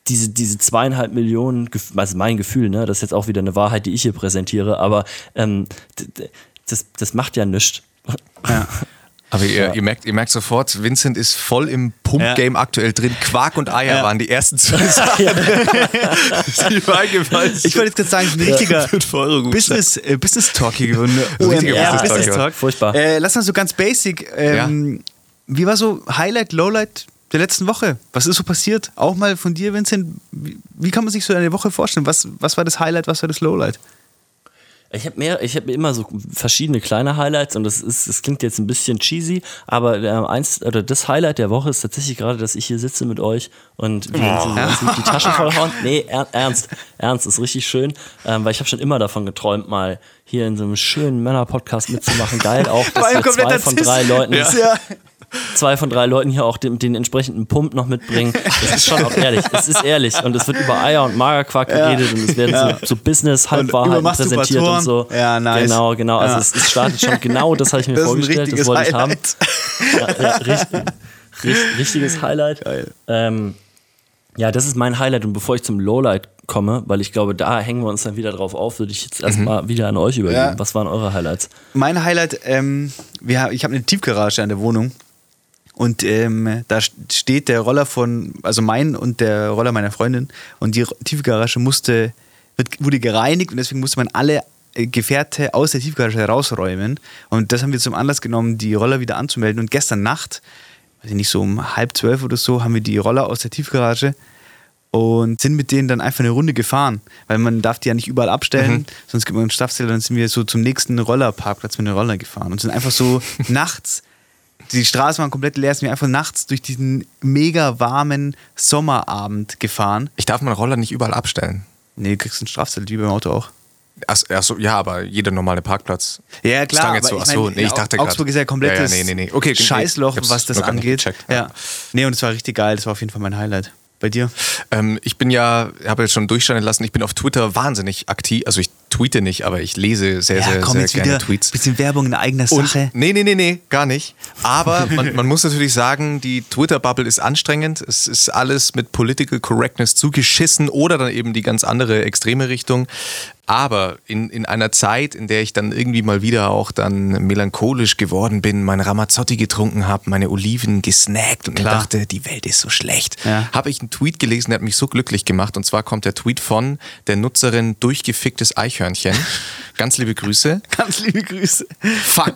diese, diese zweieinhalb Millionen, also mein Gefühl, ne, das ist jetzt auch wieder eine Wahrheit, die ich hier präsentiere, aber ähm, das, das macht ja nichts. Ja. Aber ihr, ihr, merkt, ihr merkt sofort, Vincent ist voll im Pump-Game aktuell drin. Quark und Eier Ja. waren die ersten zwei Sachen, die. Ich wollte jetzt gerade sagen, ein richtiger. Business, äh, Business Talk hier gewonnen. ein richtiger OMR Business Talk, Business ja. Talk. Furchtbar. Äh, lass mal so ganz basic. Ähm, Wie war so Highlight, Lowlight der letzten Woche? Was ist so passiert? Auch mal von dir, Vincent. Wie, wie kann man sich so eine Woche vorstellen? Was, was war das Highlight, was war das Lowlight? Ich habe mehr, ich habe immer so verschiedene kleine Highlights und das ist, das klingt jetzt ein bisschen cheesy, aber äh, eins oder das Highlight der Woche ist tatsächlich gerade, dass ich hier sitze mit euch und wir uns uns die Taschen vollhauen. Nee, er, ernst, ernst ist richtig schön, ähm, weil ich habe schon immer davon geträumt, mal hier in so einem schönen Männer-Podcast mitzumachen. Geil auch, dass wir zwei von drei Leuten, Ja. zwei von drei Leuten hier auch den, den entsprechenden Pump noch mitbringen. Das ist schon auch ehrlich. Es ist ehrlich und es wird über Eier und Magerquark geredet und es werden so, so Business-Halbwahrheiten präsentiert und so. Masturbatoren. Ja, nice. Genau, genau. Also Ja. es, es startet schon genau, das habe ich mir Das vorgestellt, das wollte ich haben. Ja, ja, richtig, richtig, richtiges Highlight. Geil. Ähm, ja, das ist mein Highlight und bevor ich zum Lowlight komme, weil ich glaube, da hängen wir uns dann wieder drauf auf, würde ich jetzt erstmal wieder an euch übergeben. Ja. Was waren eure Highlights? Mein Highlight, ähm, wir, ich habe eine Tiefgarage an der Wohnung und ähm, da steht der Roller von, also mein und der Roller meiner Freundin und die Tiefgarage musste, wird, wurde gereinigt und deswegen musste man alle Gefährte aus der Tiefgarage herausräumen und das haben wir zum Anlass genommen, die Roller wieder anzumelden und gestern Nacht, weiß ich nicht, so um halb zwölf oder so, haben wir die Roller aus der Tiefgarage und sind mit denen dann einfach eine Runde gefahren, weil man darf die ja nicht überall abstellen, sonst gibt man einen Strafzettel, dann sind wir so zum nächsten Rollerparkplatz mit den Roller gefahren und sind einfach so nachts, die Straßen waren komplett leer, sind wir einfach nachts durch diesen mega warmen Sommerabend gefahren. Ich darf meinen Roller nicht überall abstellen. Nee, du kriegst einen Strafzettel, wie beim Auto auch. Ach, ach so, ja, aber jeder normale Parkplatz. Ja, klar, aber so, ich mein, nee, ich dachte grad- Augsburg ist ja ein komplettes Ja, ja, nee, nee, nee. Okay, Scheißloch, was das angeht. gecheckt, ja. ja. Nee, und es war richtig geil, das war auf jeden Fall mein Highlight. Bei dir? Ähm, ich bin ja, habe jetzt schon durchscheinen lassen, ich bin auf Twitter wahnsinnig aktiv. Also ich tweete nicht, aber ich lese sehr, sehr, sehr gerne Tweets. bisschen Werbung in eigener Und, Sache. nee, nee, nee, nee, gar nicht. Aber man, man muss natürlich sagen, die Twitter-Bubble ist anstrengend. Es ist alles mit Political Correctness zugeschissen oder dann eben die ganz andere extreme Richtung. Aber in, in einer Zeit, in der ich dann irgendwie mal wieder auch dann melancholisch geworden bin, meine Ramazzotti getrunken habe, meine Oliven gesnackt und Klar. dachte, die Welt ist so schlecht, Ja. habe ich einen Tweet gelesen, der hat mich so glücklich gemacht. Und zwar kommt der Tweet von der Nutzerin Durchgeficktes Eichhörnchen. Ganz liebe Grüße. Ganz liebe Grüße. Fuck,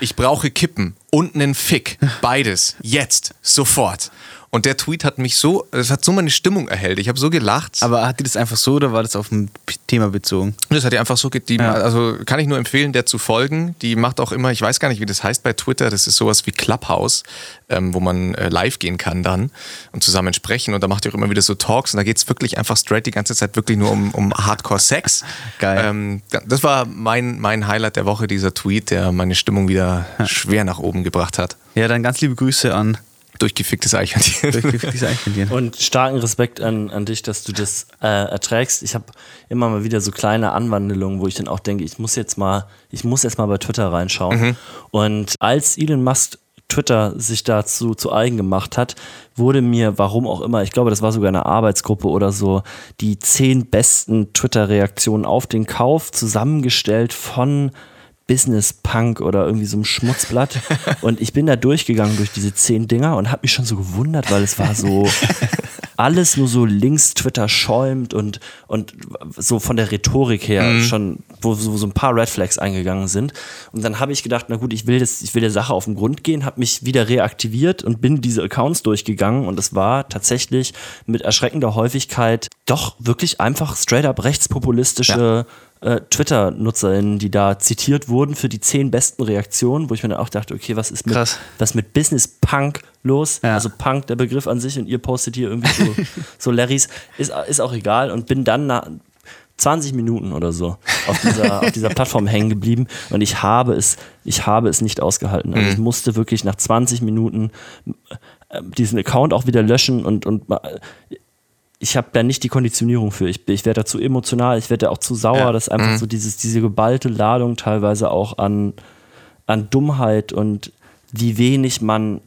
ich brauche Kippen und einen Fick. Beides. Jetzt. Sofort. Und der Tweet hat mich so, es hat so meine Stimmung erhellt. Ich habe so gelacht. Aber hat die das einfach so oder war das auf ein Thema bezogen? das hat ja einfach so, die, Ja. also kann ich nur empfehlen, der zu folgen. Die macht auch immer, ich weiß gar nicht, wie das heißt bei Twitter, das ist sowas wie Clubhouse, ähm, wo man äh, live gehen kann dann und zusammen sprechen. Und da macht ihr auch immer wieder so Talks und da geht es wirklich einfach straight die ganze Zeit wirklich nur um, um Hardcore-Sex. Geil. Ähm, das war mein, mein Highlight der Woche, dieser Tweet, der meine Stimmung wieder schwer nach oben gebracht hat. Ja, dann ganz liebe Grüße an Durchgeficktes Eichhörnchen. diese Eichhörnchen. Und starken Respekt an, an dich, dass du das äh, erträgst. Ich habe immer mal wieder so kleine Anwandlungen, wo ich dann auch denke, ich muss jetzt mal, ich muss jetzt mal bei Twitter reinschauen. Und als Elon Musk Twitter sich dazu zu eigen gemacht hat, wurde mir, warum auch immer, ich glaube, das war sogar eine Arbeitsgruppe oder so, die zehn besten Twitter-Reaktionen auf den Kauf zusammengestellt von Business Punk oder irgendwie so einem Schmutzblatt. Und ich bin da durchgegangen durch diese zehn Dinger und habe mich schon so gewundert, weil es war so alles nur so links Twitter schäumt und, und so von der Rhetorik her schon, wo so, so ein paar Red Flags eingegangen sind. Und dann habe ich gedacht, na gut, ich will, das, ich will der Sache auf den Grund gehen, habe mich wieder reaktiviert und bin diese Accounts durchgegangen und es war tatsächlich mit erschreckender Häufigkeit doch wirklich einfach straight up rechtspopulistische äh, Twitter-NutzerInnen, die da zitiert wurden für die zehn besten Reaktionen, wo ich mir dann auch dachte, okay, was ist mit, Krass. was mit Business Punk los? Ja. Also Punk, der Begriff an sich und ihr postet hier irgendwie so, so Larrys, ist, ist auch egal und bin dann nach 20 Minuten oder so auf dieser, auf dieser Plattform hängen geblieben und ich habe es, ich habe es nicht ausgehalten. Also ich musste wirklich nach 20 Minuten äh, diesen Account auch wieder löschen und, und ich habe da nicht die Konditionierung für. Ich, ich werde da zu emotional, ich werde da auch zu sauer, Ja. dass einfach so dieses, diese geballte Ladung teilweise auch an, an Dummheit und wie wenig man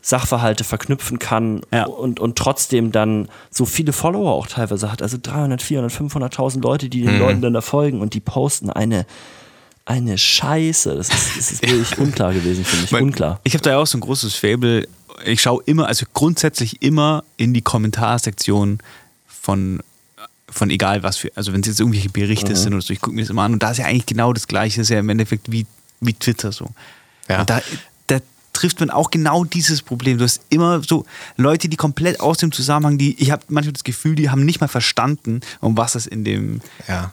Sachverhalte verknüpfen kann Ja. und, und trotzdem dann so viele Follower auch teilweise hat. Also 300, 400, 500.000 Leute, die den Leuten dann da folgen und die posten eine, eine Scheiße. Das ist, das ist wirklich unklar gewesen für mich. Mein- unklar. Ich habe da ja auch so ein großes Fable. Ich schaue immer, also grundsätzlich immer in die Kommentarsektion von, von egal was für, also wenn es jetzt irgendwelche Berichte sind oder so, ich gucke mir das immer an und da ist ja eigentlich genau das Gleiche, das ist ja im Endeffekt wie, wie Twitter so. Ja. Und da, da trifft man auch genau dieses Problem. Du hast immer so Leute, die komplett aus dem Zusammenhang, die, ich habe manchmal das Gefühl, die haben nicht mal verstanden, um was es in dem Ja.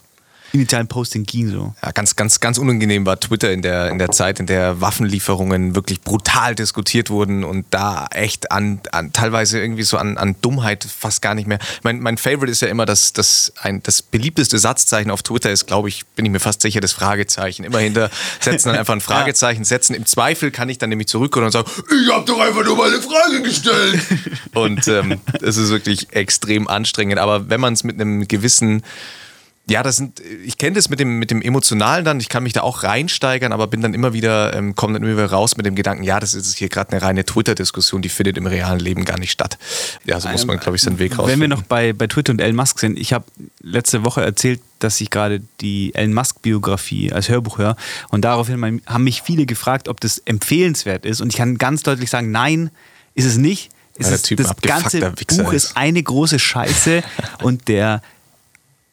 Initialen Posting ging so. Ja, ganz, ganz, ganz unangenehm war Twitter in der, in der Zeit, in der Waffenlieferungen wirklich brutal diskutiert wurden und da echt an, an teilweise irgendwie so an, an Dummheit fast gar nicht mehr. Mein, mein Favorite ist ja immer, dass das ein das beliebteste Satzzeichen auf Twitter ist, glaube ich, bin ich mir fast sicher, das Fragezeichen. Immer hinter setzen dann einfach ein Fragezeichen setzen. Im Zweifel kann ich dann nämlich zurückkommen und sagen, ich habe doch einfach nur mal eine Frage gestellt. und ähm, es ist wirklich extrem anstrengend. Aber wenn man es mit einem gewissen ja, das sind, ich kenne das mit dem, mit dem Emotionalen dann, ich kann mich da auch reinsteigern, aber bin dann immer wieder, ähm, komme dann immer wieder raus mit dem Gedanken, ja, das ist hier gerade eine reine Twitter-Diskussion, die findet im realen Leben gar nicht statt. Ja, so muss man, glaube ich, seinen Weg raus. Wenn wir noch bei, bei Twitter und Elon Musk sind, ich habe letzte Woche erzählt, dass ich gerade die Elon Musk-Biografie als Hörbuch höre und daraufhin haben mich viele gefragt, ob das empfehlenswert ist und ich kann ganz deutlich sagen, nein, ist es nicht. Es ist, das ganze Buch ist eine große Scheiße und der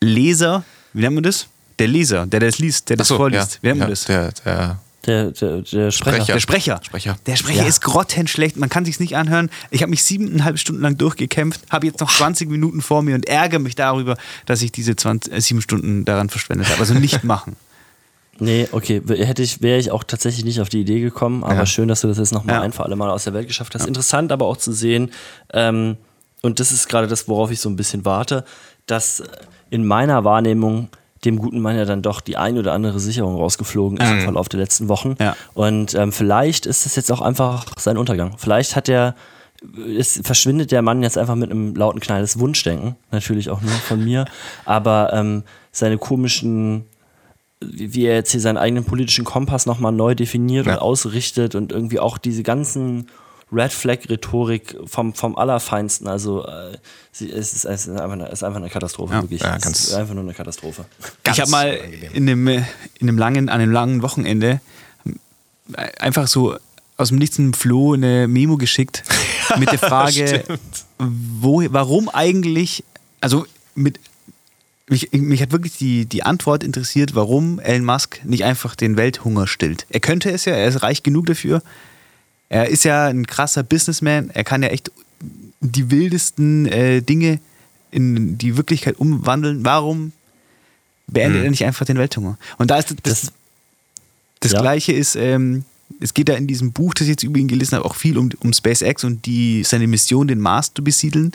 Leser, wie nennt man das? Der Leser, der das liest, der das so, vorliest. ja, wie nennt man ja, das? Der, der, Der, der, der Sprecher. Der Sprecher. Sprecher. Der Sprecher Ja. ist grottenschlecht. Man kann sich's nicht anhören. Ich habe mich siebeneinhalb Stunden lang durchgekämpft, habe jetzt noch 20 Minuten vor mir und ärgere mich darüber, dass ich diese 20, äh, sieben Stunden daran verschwendet habe. Also nicht machen. Nee, okay, hätte ich, wäre ich auch tatsächlich nicht auf die Idee gekommen, aber Ja. schön, dass du das jetzt nochmal Ja. ein für alle Mal aus der Welt geschafft hast. Interessant aber auch zu sehen, ähm, und das ist gerade das, worauf ich so ein bisschen warte, dass in meiner Wahrnehmung dem guten Mann ja dann doch die ein oder andere Sicherung rausgeflogen ist im Verlauf der letzten Wochen. Ja. Und ähm, vielleicht ist das jetzt auch einfach sein Untergang. Vielleicht hat der, es verschwindet der Mann jetzt einfach mit einem lauten Knall des Wunschdenken, natürlich auch nur von mir, aber ähm, seine komischen wie wie er jetzt hier seinen eigenen politischen Kompass nochmal neu definiert Ja. und ausrichtet und irgendwie auch diese ganzen Red Flag-Rhetorik vom, vom Allerfeinsten. Also äh, sie, es, ist, es ist einfach eine, es ist einfach eine Katastrophe, Ja. wirklich. Ja, es ganz- ist einfach nur eine Katastrophe. ich habe mal in einem, äh, in einem langen, an einem langen Wochenende äh, einfach so aus dem Nichts einem Flo eine Memo geschickt mit der Frage, wo, warum eigentlich, also mit mich, mich hat wirklich die, die Antwort interessiert, warum Elon Musk nicht einfach den Welthunger stillt. Er könnte es ja, er ist reich genug dafür. Er ist ja ein krasser Businessman. Er kann ja echt die wildesten äh, Dinge in die Wirklichkeit umwandeln. Warum beendet Hm. er nicht einfach den Welthunger? Und da ist das, das, Das- ja. Gleiche ist, ähm, es geht da in diesem Buch, das ich jetzt über ihn gelesen habe, auch viel um, um SpaceX und die, seine Mission, den Mars zu besiedeln.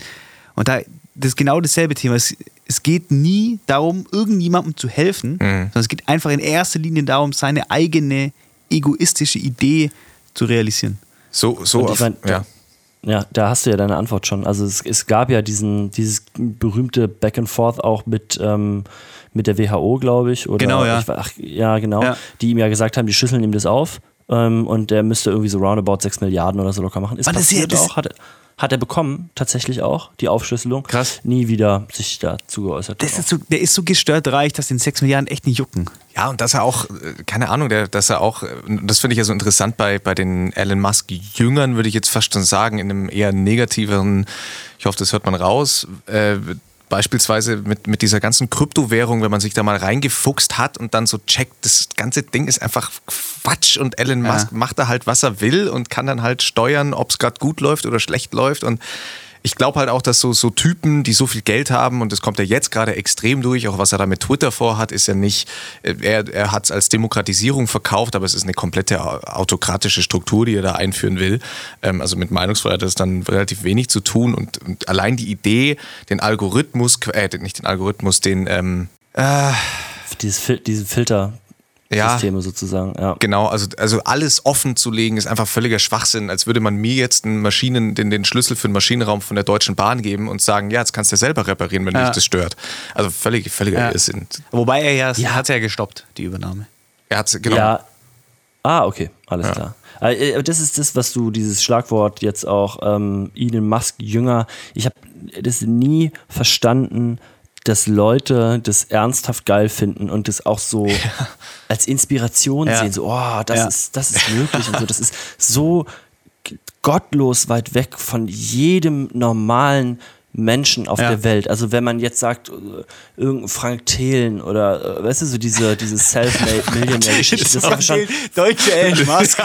Und da das ist genau dasselbe Thema. Es, es geht nie darum, irgendjemandem zu helfen, sondern es geht einfach in erster Linie darum, seine eigene egoistische Idee zu realisieren. So, so auf, mein, ja. Ja, da hast du ja deine Antwort schon. Also es, es gab ja diesen, dieses berühmte Back and Forth auch mit, ähm, mit der weiß, glaube ich. Oder Genau, ja. Ich, ach, ja, genau. Ja. Die ihm ja gesagt haben, die schüsseln ihm das auf. Ähm, und der müsste irgendwie so roundabout 6 Milliarden oder so locker machen. Ist Mann, das ist passiert das- auch. Hat, hat er bekommen, tatsächlich auch, die Aufschlüsselung. Krass. Nie wieder sich dazu geäußert. Das ist so, der ist so gestört reich, dass den 6 Milliarden echt nicht jucken. Ja, und dass er auch, äh, keine Ahnung, der, dass er auch, äh, das finde ich ja so interessant bei, bei den Elon Musk-Jüngern, würde ich jetzt fast schon sagen, in einem eher negativeren, ich hoffe, das hört man raus, äh, beispielsweise mit, mit dieser ganzen Kryptowährung, wenn man sich da mal reingefuchst hat und dann so checkt, das ganze Ding ist einfach Quatsch und Elon Ja. Musk macht da halt, was er will und kann dann halt steuern, ob es gerade gut läuft oder schlecht läuft und ich glaube halt auch, dass so, so Typen, die so viel Geld haben, und das kommt ja jetzt gerade extrem durch, auch was er da mit Twitter vorhat, ist ja nicht, äh, er, er hat es als Demokratisierung verkauft, aber es ist eine komplette au- autokratische Struktur, die er da einführen will. Ähm, also mit Meinungsfreiheit hat das dann relativ wenig zu tun und, und allein die Idee, den Algorithmus, äh, nicht den Algorithmus, den, ähm, Dieses Fil diese Filtersysteme ja, sozusagen. Ja. Genau, also, also alles offen zu legen, ist einfach völliger Schwachsinn, als würde man mir jetzt einen Maschinen, den, den Schlüssel für den Maschinenraum von der Deutschen Bahn geben und sagen, ja, jetzt kannst du ja selber reparieren, wenn Ja. dich das stört. Also völlig, völliger Ja. Irrsinn. Wobei er ja, Ja. hat ja gestoppt, die Übernahme. Er hat genau. Ja. Ah, okay, alles klar. Äh, äh, Das ist das, was du, dieses Schlagwort jetzt auch ähm, Elon Musk Jünger, ich habe das nie verstanden, dass Leute das ernsthaft geil finden und das auch so als Inspiration Ja. sehen. So, oh, das, Ja. ist, das ist möglich und so. Das ist so gottlos weit weg von jedem normalen Menschen auf Ja. der Welt. Also wenn man jetzt sagt, äh, irgendein Frank Thelen oder, äh, weißt du, so diese, diese Self-Made-Millionär-Geschichte. Das ist ja schon, Deutsche Elon Musk.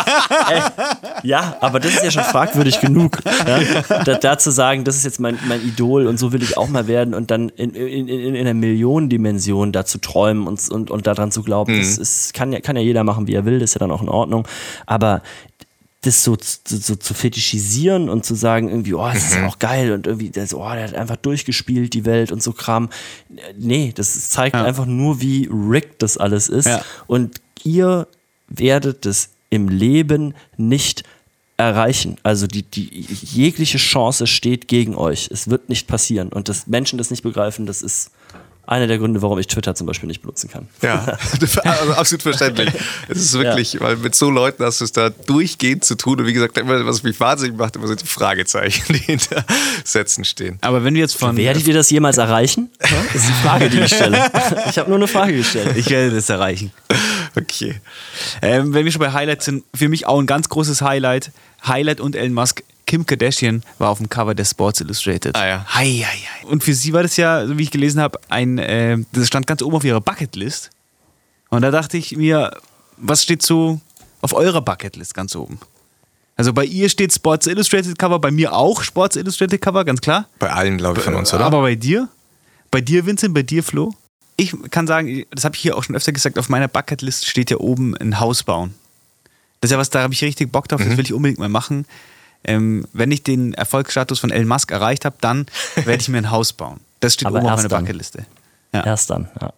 ja, aber das ist ja schon fragwürdig genug. Ja? Da, da zu sagen, das ist jetzt mein, mein Idol und so will ich auch mal werden und dann in, in, in, in einer Millionendimension da zu träumen und, und, und daran zu glauben, das ist, kann, ja, kann ja jeder machen, wie er will, das ist ja dann auch in Ordnung. Aber das so, zu- so zu fetischisieren und zu sagen, irgendwie, oh, das ist ja auch geil und irgendwie, der, so, oh, der hat einfach durchgespielt, die Welt und so Kram. Nee, das zeigt einfach nur, wie rigged das alles ist. Ja. Und ihr werdet es im Leben nicht erreichen. Also die, die jegliche Chance steht gegen euch. Es wird nicht passieren. Und dass Menschen das nicht begreifen, das ist einer der Gründe, warum ich Twitter zum Beispiel nicht benutzen kann. Ja, also absolut verständlich. Es ist wirklich, weil mit so Leuten hast du es da durchgehend zu tun. Und wie gesagt, immer, was mich wahnsinnig macht, immer sind die Fragezeichen, die hinter Sätzen stehen. Aber wenn wir jetzt von. Werdet ihr das jemals erreichen? Ja, Das ist die Frage, die ich stelle. Ich habe nur eine Frage gestellt. Ich werde das erreichen. Okay. Ähm, wenn wir schon bei Highlights sind, für mich auch ein ganz großes Highlight. Highlight und Elon Musk. Kim Kardashian war auf dem Cover der Sports Illustrated. Ah ja. Hei, hei, hei. Und für sie war das ja, so wie ich gelesen habe, ein, äh, das stand ganz oben auf ihrer Bucketlist. Und da dachte ich mir, was steht so auf eurer Bucketlist ganz oben? Also bei ihr steht Sports Illustrated Cover, bei mir auch Sports Illustrated Cover, ganz klar. Bei allen, glaube ich, von uns, oder? Aber bei dir? Bei dir, Vincent, bei dir, Flo? Ich kann sagen, das habe ich hier auch schon öfter gesagt, auf meiner Bucketlist steht ja oben ein Haus bauen. Das ist ja was, da habe ich richtig Bock drauf, Mhm. das will ich unbedingt mal machen. Ähm, wenn ich den Erfolgsstatus von Elon Musk erreicht habe, dann werde ich mir ein Haus bauen. Das steht Aber oben auf meiner. Bucketliste. Ja. Erst dann, ja.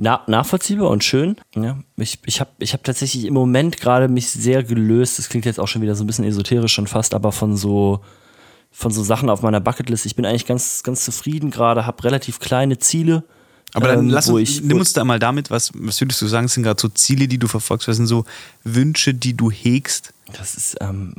Na, nachvollziehbar und schön. Ja, ich ich habe ich hab tatsächlich im Moment gerade mich sehr gelöst. Das klingt jetzt auch schon wieder so ein bisschen esoterisch schon fast, aber von so von so Sachen auf meiner Bucketlist. Ich bin eigentlich ganz ganz zufrieden gerade, habe relativ kleine Ziele. Aber dann ähm, lass uns, nimm uns da mal damit, was, was würdest du sagen, das sind gerade so Ziele, die du verfolgst, was sind so Wünsche, die du hegst? Das ist ähm,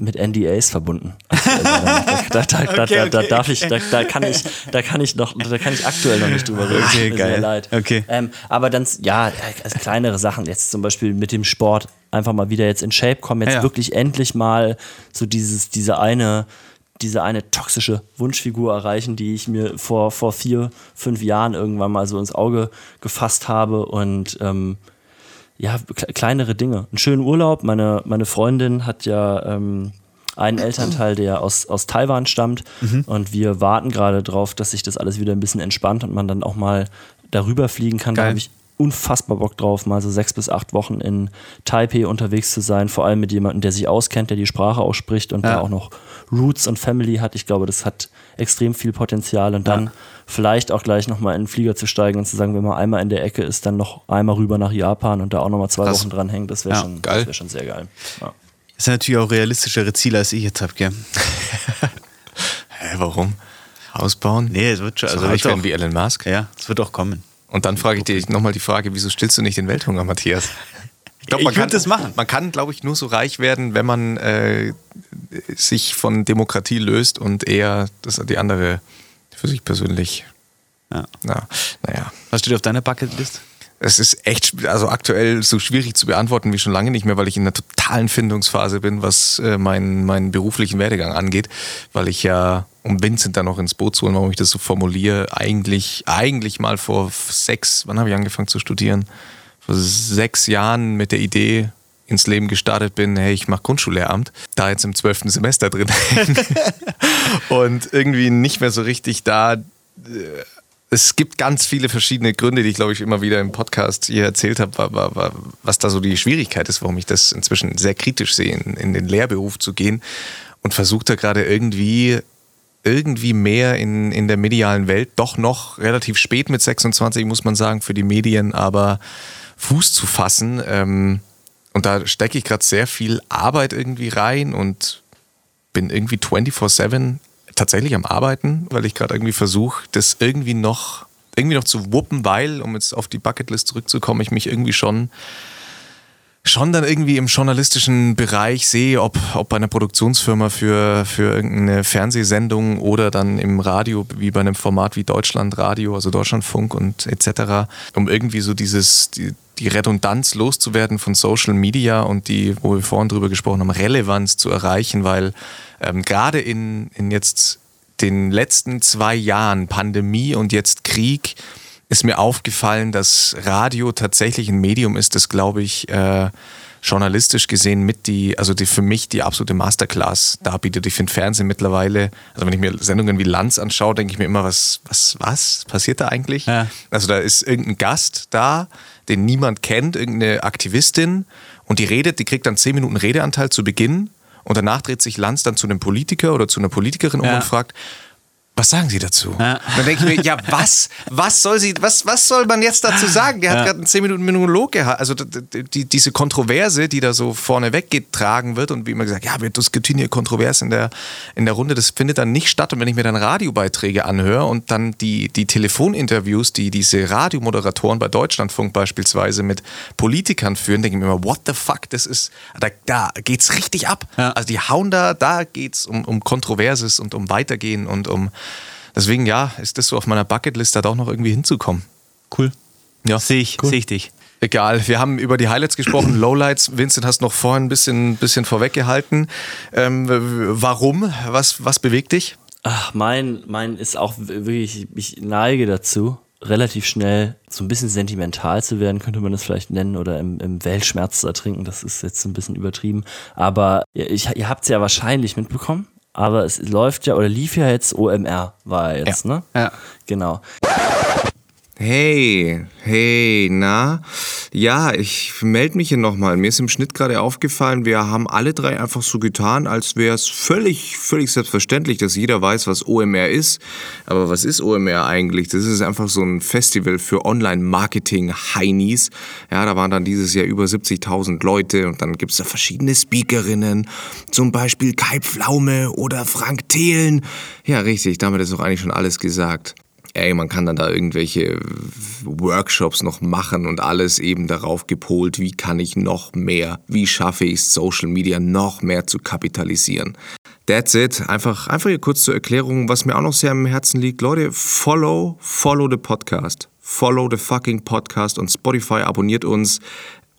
mit NDAs verbunden. da, da, da, da, Okay, da, da okay, darf ich, da, da kann ich, da kann ich noch, da kann ich aktuell noch nicht drüber reden. Okay, Tut mir geil. Sehr leid. Okay. Ähm, aber dann, ja, also kleinere Sachen. Jetzt zum Beispiel mit dem Sport einfach mal wieder jetzt in Shape kommen. Jetzt Ja. wirklich endlich mal so dieses, diese eine, diese eine toxische Wunschfigur erreichen, die ich mir vor, vor vier, fünf Jahren irgendwann mal so ins Auge gefasst habe und ähm, ja, kle- kleinere Dinge. Einen schönen Urlaub. Meine, meine Freundin hat ja ähm, einen Elternteil, der aus, aus Taiwan stammt. Mhm. Und wir warten gerade drauf, dass sich das alles wieder ein bisschen entspannt und man dann auch mal darüber fliegen kann. Da Geil. habe ich unfassbar Bock drauf, mal so sechs bis acht Wochen in Taipei unterwegs zu sein. Vor allem mit jemandem, der sich auskennt, der die Sprache ausspricht und Ja. der auch noch Roots und Family hat. Ich glaube, das hat extrem viel Potenzial. Und dann vielleicht auch gleich nochmal in den Flieger zu steigen und zu sagen, wenn man einmal in der Ecke ist, dann noch einmal rüber nach Japan und da auch nochmal zwei Krass. Wochen dranhängen. Das wäre Ja, schon, geil. das wär schon sehr geil. Ja. Das sind natürlich auch realistischere Ziele, als ich jetzt habe, gell? Hä, warum? Haus bauen? Nee, es wird schon. Also Also wird werden wie Elon Musk. ja, es wird auch kommen. Und dann frage ich dich nochmal die Frage, wieso stillst du nicht den Welthunger, Matthias? glaub, Ich man würd kann- das machen. Man kann, glaube ich, nur so reich werden, wenn man äh, sich von Demokratie löst und eher das, die andere für sich persönlich. Ja. Na, naja. Was steht auf deiner Bucketlist? Es ist echt, also aktuell so schwierig zu beantworten wie schon lange nicht mehr, weil ich in einer totalen Findungsphase bin, was äh, meinen, meinen beruflichen Werdegang angeht, weil ich ja, um Vincent dann noch ins Boot zu holen, warum ich das so formuliere, eigentlich, eigentlich mal vor sechs, wann habe ich angefangen zu studieren? Vor sechs Jahren mit der Idee ins Leben gestartet bin, hey, ich mache Grundschullehramt, da jetzt im zwölften Semester drin und irgendwie nicht mehr so richtig da es gibt ganz viele verschiedene Gründe, die ich glaube ich immer wieder im Podcast hier erzählt habe, wa- wa- wa- was da so die Schwierigkeit ist, warum ich das inzwischen sehr kritisch sehe, in, in den Lehrberuf zu gehen und versuche da gerade irgendwie irgendwie mehr in, in der medialen Welt, doch noch relativ spät mit 26, muss man sagen, für die Medien, aber Fuß zu fassen. Ähm, und da stecke ich gerade sehr viel Arbeit irgendwie rein und bin irgendwie 24-7 tatsächlich am Arbeiten, weil ich gerade irgendwie versuche, das irgendwie noch, irgendwie noch zu wuppen, weil, um jetzt auf die Bucketlist zurückzukommen, ich mich irgendwie schon schon dann irgendwie im journalistischen Bereich sehe, ob, ob bei einer Produktionsfirma für, für irgendeine Fernsehsendung oder dann im Radio, wie bei einem Format wie Deutschlandradio, also Deutschlandfunk und etc., um irgendwie so dieses, die, die Redundanz loszuwerden von Social Media und die, wo wir vorhin drüber gesprochen haben, Relevanz zu erreichen, weil ähm, gerade in, in jetzt den letzten zwei Jahren Pandemie und jetzt Krieg ist mir aufgefallen, dass Radio tatsächlich ein Medium ist, das, glaube ich, äh, journalistisch gesehen mit die, also die für mich die absolute Masterclass darbietet. Ich finde Fernsehen mittlerweile, also wenn ich mir Sendungen wie Lanz anschaue, denke ich mir immer, was, was, was passiert da eigentlich? Ja. Also da ist irgendein Gast da, den niemand kennt, irgendeine Aktivistin und die redet, die kriegt dann zehn Minuten Redeanteil zu Beginn und danach dreht sich Lanz dann zu einem Politiker oder zu einer Politikerin um und fragt, was sagen Sie dazu? Ja. Dann denke ich mir, ja, was? Was soll sie, was, was soll man jetzt dazu sagen? Der hat ja. gerade einen 10 Minuten Monolog gehabt. Also die, diese Kontroverse, die da so vorne weggetragen wird und wie immer gesagt, ja, wir diskutieren hier kontrovers in der, in der Runde, das findet dann nicht statt. Und wenn ich mir dann Radiobeiträge anhöre und dann die, die Telefoninterviews, die diese Radiomoderatoren bei Deutschlandfunk beispielsweise mit Politikern führen, denke ich mir immer, what the fuck, das ist, da, da geht's richtig ab. Ja. Also die hauen da, da geht's um, um Kontroverses und um Weitergehen und um deswegen ja, ist das so auf meiner Bucketlist, da doch noch irgendwie hinzukommen. Cool. Ja. Sehe ich, cool. Seh ich dich. Egal, wir haben über die Highlights gesprochen, Lowlights. Vincent hast noch vorhin ein bisschen, bisschen vorweggehalten. Ähm, warum? Was, was bewegt dich? Ach, mein, mein ist auch wirklich, ich neige dazu, relativ schnell so ein bisschen sentimental zu werden, könnte man das vielleicht nennen, oder im, im Weltschmerz zu ertrinken. Das ist jetzt ein bisschen übertrieben. Aber ich, ihr habt es ja wahrscheinlich mitbekommen aber es läuft ja oder lief ja jetzt OMR, war jetzt, ja. ne? Ja. Genau. Hey, hey, na? Ja, ich melde mich hier nochmal. Mir ist im Schnitt gerade aufgefallen, wir haben alle drei einfach so getan, als wäre es völlig, völlig selbstverständlich, dass jeder weiß, was OMR ist. Aber was ist OMR eigentlich? Das ist einfach so ein Festival für Online-Marketing-Heinis. Ja, da waren dann dieses Jahr über 70.000 Leute und dann gibt es da verschiedene Speakerinnen. Zum Beispiel Kai Pflaume oder Frank Thelen. Ja, richtig, damit ist auch eigentlich schon alles gesagt ey, man kann dann da irgendwelche Workshops noch machen und alles eben darauf gepolt, wie kann ich noch mehr, wie schaffe ich Social Media noch mehr zu kapitalisieren. That's it. Einfach, einfach hier kurz zur Erklärung, was mir auch noch sehr am Herzen liegt. Leute, follow, follow the podcast. Follow the fucking podcast und Spotify abonniert uns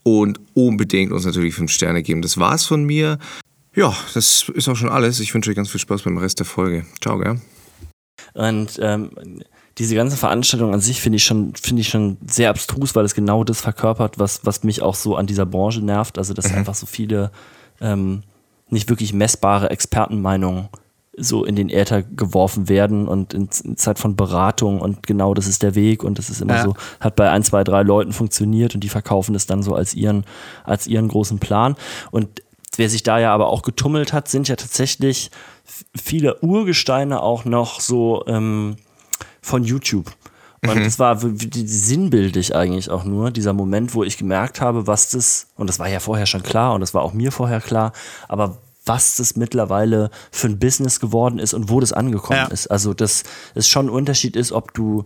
und unbedingt uns natürlich 5 Sterne geben. Das war's von mir. Ja, das ist auch schon alles. Ich wünsche euch ganz viel Spaß beim Rest der Folge. Ciao, gell? Und ähm, diese ganze Veranstaltung an sich finde ich schon, finde ich schon sehr abstrus, weil es genau das verkörpert, was, was mich auch so an dieser Branche nervt. Also, dass mhm. einfach so viele ähm, nicht wirklich messbare Expertenmeinungen so in den Äther geworfen werden und in, in, Zeit von Beratung und genau das ist der Weg und das ist immer ja. so, hat bei ein, zwei, drei Leuten funktioniert und die verkaufen das dann so als ihren, als ihren großen Plan. Und wer sich da ja aber auch getummelt hat, sind ja tatsächlich viele Urgesteine auch noch so ähm, von YouTube. Und mhm. das war sinnbildlich eigentlich auch nur, dieser Moment, wo ich gemerkt habe, was das, und das war ja vorher schon klar und das war auch mir vorher klar, aber was das mittlerweile für ein Business geworden ist und wo das angekommen ja. ist. Also, dass es schon ein Unterschied ist, ob du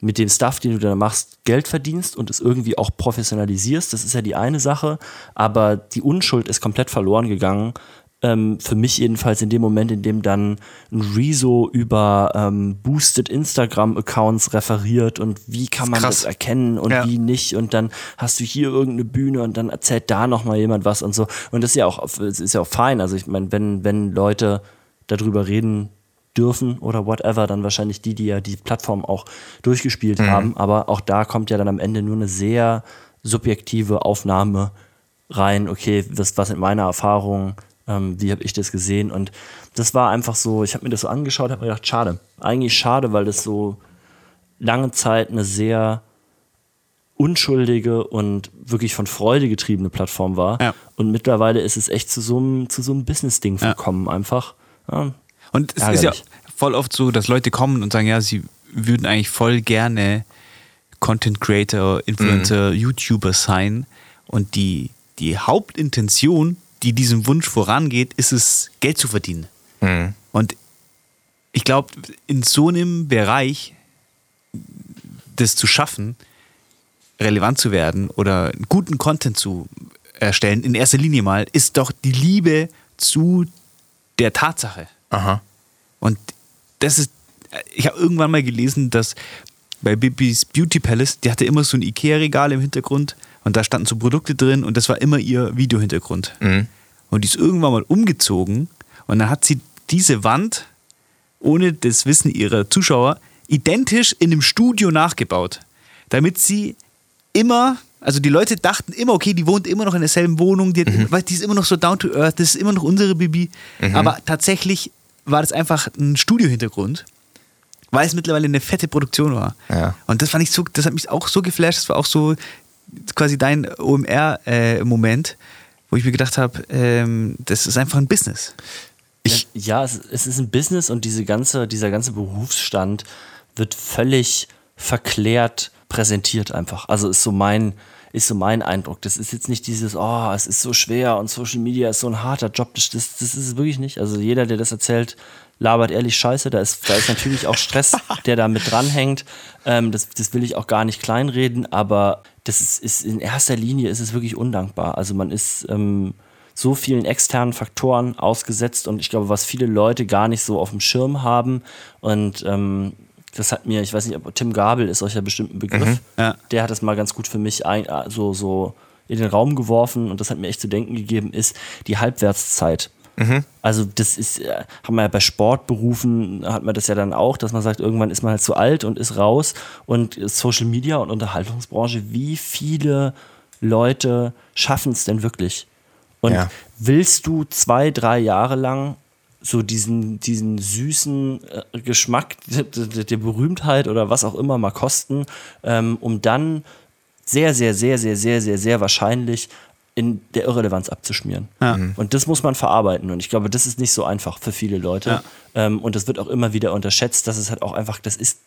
mit dem Stuff, den du da machst, Geld verdienst und es irgendwie auch professionalisierst. Das ist ja die eine Sache, aber die Unschuld ist komplett verloren gegangen, ähm, für mich jedenfalls in dem Moment, in dem dann ein Rezo über ähm, boosted Instagram-Accounts referiert und wie kann man das, das erkennen und ja. wie nicht und dann hast du hier irgendeine Bühne und dann erzählt da nochmal jemand was und so. Und das ist ja auch, das ist ja auch fein, also ich meine, wenn, wenn Leute darüber reden dürfen oder whatever, dann wahrscheinlich die, die ja die Plattform auch durchgespielt mhm. haben, aber auch da kommt ja dann am Ende nur eine sehr subjektive Aufnahme rein, okay, was, was in meiner Erfahrung ähm, wie habe ich das gesehen? Und das war einfach so, ich habe mir das so angeschaut, habe mir gedacht, schade. Eigentlich schade, weil das so lange Zeit eine sehr unschuldige und wirklich von Freude getriebene Plattform war. Ja. Und mittlerweile ist es echt zu so einem, zu so einem Business-Ding gekommen, ja. einfach. Ja, und es ärgerlich. ist ja voll oft so, dass Leute kommen und sagen, ja, sie würden eigentlich voll gerne Content Creator, Influencer, mhm. YouTuber sein. Und die, die Hauptintention die diesem Wunsch vorangeht, ist es, Geld zu verdienen. Mhm. Und ich glaube, in so einem Bereich das zu schaffen, relevant zu werden oder guten Content zu stellen, in erster Linie mal, ist doch die Liebe zu der Tatsache. Aha. Und das ist, ich habe irgendwann mal gelesen, dass bei Bibis Beauty Palace, die hatte immer so ein Ikea-Regal im Hintergrund und da standen so Produkte drin und das war immer ihr Videohintergrund. Und die ist irgendwann mal umgezogen und dann hat sie diese Wand ohne das Wissen ihrer Zuschauer identisch in einem Studio nachgebaut, damit sie immer, also die Leute dachten immer, okay, die wohnt immer noch in derselben Wohnung, die, hat, weil die ist immer noch so down to earth, das ist immer noch unsere Bibi, aber tatsächlich war das einfach ein Studiohintergrund weil es mittlerweile eine fette Produktion war. Ja. Und das fand ich so, das hat mich auch so geflasht, das war auch so quasi dein OMR-Moment, wo ich mir gedacht habe, ähm, das ist einfach ein Business. Ich, Ja, es, es ist ein Business und diese ganze, dieser ganze Berufsstand wird völlig verklärt präsentiert einfach. Also ist so mein, ist so mein Eindruck. Das ist jetzt nicht dieses, oh, es ist so schwer und Social Media ist so ein harter Job. Das, das, das ist es wirklich nicht. Also jeder, der das erzählt, labert ehrlich Scheiße. Da ist, da ist natürlich auch Stress, der da mit dranhängt. Ähm, das, das will ich auch gar nicht kleinreden, aber das ist, ist in erster Linie ist es wirklich undankbar. Also man ist ähm, so vielen externen Faktoren ausgesetzt und ich glaube, was viele Leute gar nicht so auf dem Schirm haben und ähm, das hat mir, ich weiß nicht, ob Tim Gabel ist euch ja bestimmt ein Begriff. Ja. Der hat das mal ganz gut für mich ein, äh, so, so in den Raum geworfen und das hat mir echt zu denken gegeben, ist die Halbwertszeit. Also das ist, äh, haben wir ja bei Sportberufen, hat man das ja dann auch, dass man sagt, irgendwann ist man halt zu alt und ist raus. Und Social Media und Unterhaltungsbranche, wie viele Leute schaffen es denn wirklich? Und Ja. willst du zwei, drei Jahre lang so diesen, diesen süßen äh, Geschmack der Berühmtheit oder was auch immer mal kosten, ähm, um dann sehr, sehr, sehr, sehr, sehr, sehr, sehr wahrscheinlich in der Irrelevanz abzuschmieren. Ja. Und das muss man verarbeiten. Und ich glaube, das ist nicht so einfach für viele Leute. Ja. Ähm, und das wird auch immer wieder unterschätzt, dass es halt auch einfach, das ist,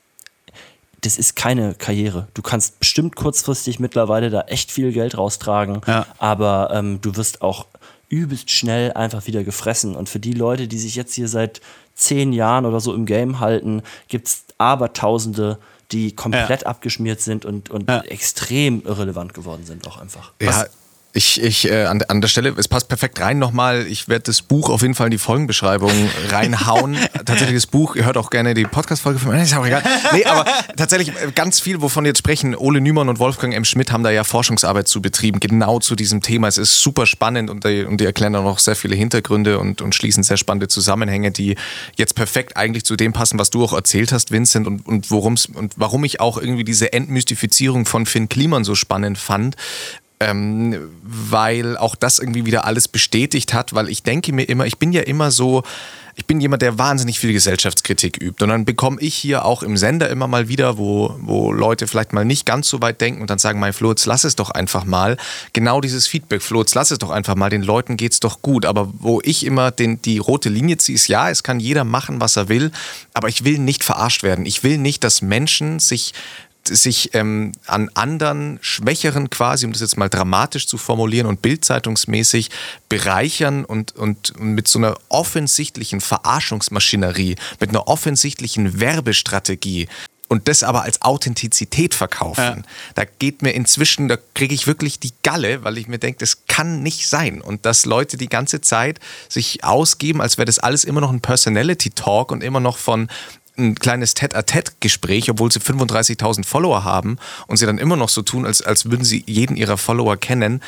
das ist keine Karriere. Du kannst bestimmt kurzfristig mittlerweile da echt viel Geld raustragen, Ja. aber ähm, du wirst auch übelst schnell einfach wieder gefressen. Und für die Leute, die sich jetzt hier seit zehn Jahren oder so im Game halten, gibt es Abertausende, die komplett abgeschmiert sind und, und Ja. extrem irrelevant geworden sind auch einfach. Ja, ich, ich äh, an, an der Stelle, es passt perfekt rein nochmal. Ich werde das Buch auf jeden Fall in die Folgenbeschreibung reinhauen. tatsächlich das Buch, ihr hört auch gerne die Podcast-Folge von mir, ist auch egal. Nee, aber tatsächlich äh, ganz viel, wovon wir jetzt sprechen. Ole Nümann und Wolfgang M. Schmidt haben da ja Forschungsarbeit zu betrieben, genau zu diesem Thema. Es ist super spannend und die, und die erklären auch noch sehr viele Hintergründe und, und schließen sehr spannende Zusammenhänge, die jetzt perfekt eigentlich zu dem passen, was du auch erzählt hast, Vincent, und, und, worum's, und warum ich auch irgendwie diese Entmystifizierung von Finn Kliman so spannend fand ähm, weil auch das irgendwie wieder alles bestätigt hat, weil ich denke mir immer, ich bin ja immer so, ich bin jemand, der wahnsinnig viel Gesellschaftskritik übt. Und dann bekomme ich hier auch im Sender immer mal wieder, wo, wo Leute vielleicht mal nicht ganz so weit denken und dann sagen, mein Flo, lass es doch einfach mal. Genau dieses Feedback, Flo, lass es doch einfach mal, den Leuten geht's doch gut. Aber wo ich immer den, die rote Linie ziehe, ist ja, es kann jeder machen, was er will, aber ich will nicht verarscht werden. Ich will nicht, dass Menschen sich sich ähm, an anderen Schwächeren quasi, um das jetzt mal dramatisch zu formulieren und bildzeitungsmäßig bereichern und, und mit so einer offensichtlichen Verarschungsmaschinerie, mit einer offensichtlichen Werbestrategie und das aber als Authentizität verkaufen. Ja. Da geht mir inzwischen, da kriege ich wirklich die Galle, weil ich mir denke, das kann nicht sein. Und dass Leute die ganze Zeit sich ausgeben, als wäre das alles immer noch ein Personality Talk und immer noch von ein kleines Tête-à-Tête-Gespräch, obwohl sie 35.000 Follower haben und sie dann immer noch so tun, als, als würden sie jeden ihrer Follower kennen.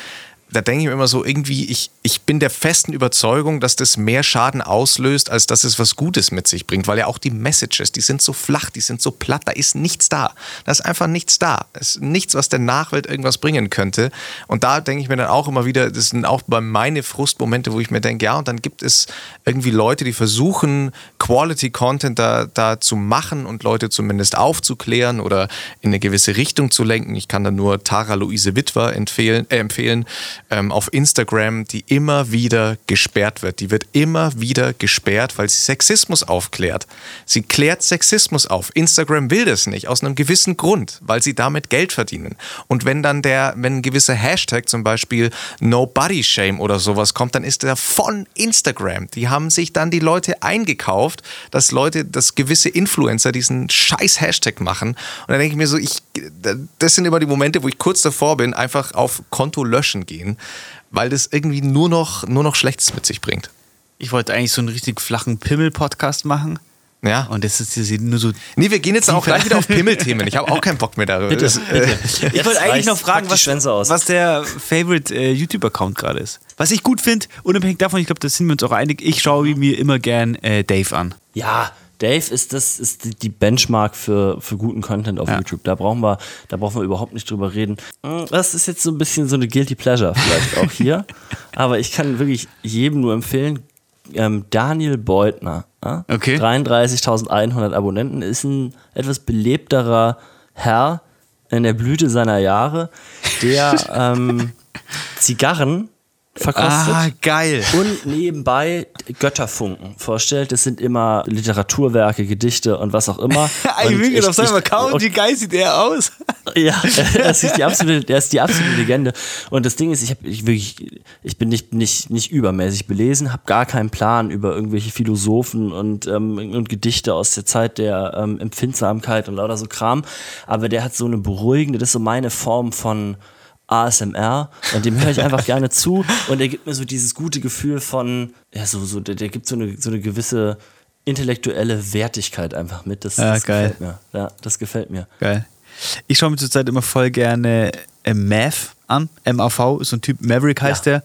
Da denke ich mir immer so, irgendwie, ich, ich bin der festen Überzeugung, dass das mehr Schaden auslöst, als dass es was Gutes mit sich bringt. Weil ja auch die Messages, die sind so flach, die sind so platt, da ist nichts da. Da ist einfach nichts da. Es ist nichts, was der Nachwelt irgendwas bringen könnte. Und da denke ich mir dann auch immer wieder, das sind auch bei meine Frustmomente, wo ich mir denke, ja, und dann gibt es irgendwie Leute, die versuchen, Quality Content da, da zu machen und Leute zumindest aufzuklären oder in eine gewisse Richtung zu lenken. Ich kann da nur Tara Luise Witwer empfehlen, äh, empfehlen ähm, auf Instagram, die immer wieder gesperrt wird. Die wird immer wieder gesperrt, weil sie Sexismus aufklärt. Sie klärt Sexismus auf. Instagram will das nicht, aus einem gewissen Grund, weil sie damit Geld verdienen. Und wenn dann der, wenn ein gewisser Hashtag zum Beispiel Nobody Shame oder sowas kommt, dann ist der von Instagram. Die haben sich dann die Leute eingekauft, dass Leute, dass gewisse Influencer diesen scheiß Hashtag machen. Und dann denke ich mir so, ich, das sind immer die Momente, wo ich kurz davor bin, einfach auf Konto löschen gehen reden, weil das irgendwie nur noch, nur noch Schlechtes mit sich bringt. Ich wollte eigentlich so einen richtig flachen Pimmel-Podcast machen. Ja. Und das ist nur so. Nee, wir gehen jetzt auch gleich wieder auf Pimmelthemen. Ich habe auch keinen Bock mehr darüber. Bitte, Das, bitte. Ich Jetzt wollte eigentlich noch fragen, was, was der Favorite äh, YouTube-Account gerade ist. Was ich gut finde, unabhängig davon, ich glaube, da sind wir uns auch einig, ich schaue mir immer gern äh, Dave an. Ja, Dave ist das ist die- Benchmark für, für guten Content auf Ja. YouTube. Da brauchen wir da brauchen wir überhaupt nicht drüber reden. Mm, Das ist jetzt so ein bisschen so eine guilty pleasure vielleicht auch hier, aber ich kann wirklich jedem nur empfehlen. Ähm, Daniel Beutner, ja? Okay. 33.100 Abonnenten, ist ein etwas belebterer Herr in der Blüte seiner Jahre, der ähm, Zigarren verkostet Ah, geil. und nebenbei Götterfunken vorstellt. Das sind immer Literaturwerke, Gedichte und was auch immer. Ich- auf seinem ich- Account, und- wie geil sieht der aus? ja, das ist die absolute, der ist die absolute Legende. Und das Ding ist, ich, hab, ich, wirklich, ich bin nicht, nicht, nicht übermäßig belesen, habe gar keinen Plan über irgendwelche Philosophen und, ähm, und Gedichte aus der Zeit der ähm, Empfindsamkeit und lauter so Kram. Aber der hat so eine beruhigende, das ist so meine Form von ASMR und dem höre ich einfach gerne zu und er gibt mir so dieses gute Gefühl von, ja, so, so der, der gibt so eine, so eine gewisse intellektuelle Wertigkeit einfach mit. Das, Ja, das geil. gefällt mir. Ja, das gefällt mir. Geil. Ich schaue mir zurzeit immer voll gerne äh, Mav an. MAV ist so ein Typ, Maverick heißt der.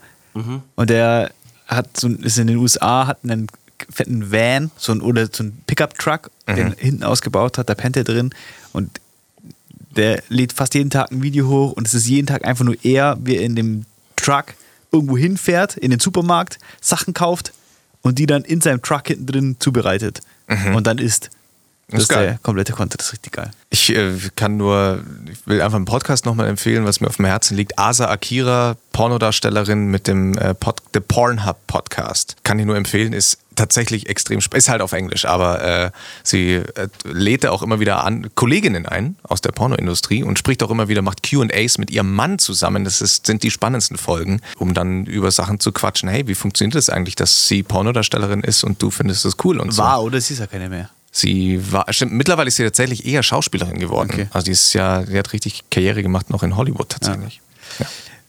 Und der hat so, ist in den USA, hat einen fetten Van so ein, oder so ein Pickup-Truck, den er hinten ausgebaut hat, da pennt er drin. Und der lädt fast jeden Tag ein Video hoch und es ist jeden Tag einfach nur er, wie er in dem Truck irgendwo hinfährt, in den Supermarkt, Sachen kauft und die dann in seinem Truck hinten drin zubereitet und dann isst. Das Ist geil. der komplette Content, das ist richtig geil. Ich äh, kann nur, ich will einfach einen Podcast nochmal empfehlen, was mir auf dem Herzen liegt. Asa Akira, Pornodarstellerin mit dem äh, Pod, The Pornhub Podcast. Kann ich nur empfehlen, ist tatsächlich extrem, ist halt auf Englisch, aber äh, sie äh, lädt auch immer wieder an Kolleginnen ein aus der Pornoindustrie und spricht auch immer wieder, macht Q&As mit ihrem Mann zusammen. Das ist, sind die spannendsten Folgen, um dann über Sachen zu quatschen. Hey, wie funktioniert das eigentlich, dass sie Pornodarstellerin ist und du findest das cool und so. War oder sie ist ja keine mehr. Sie war, stimmt, mittlerweile ist sie tatsächlich eher Schauspielerin geworden. Okay. Also die ist ja, die hat richtig Karriere gemacht, noch in Hollywood tatsächlich.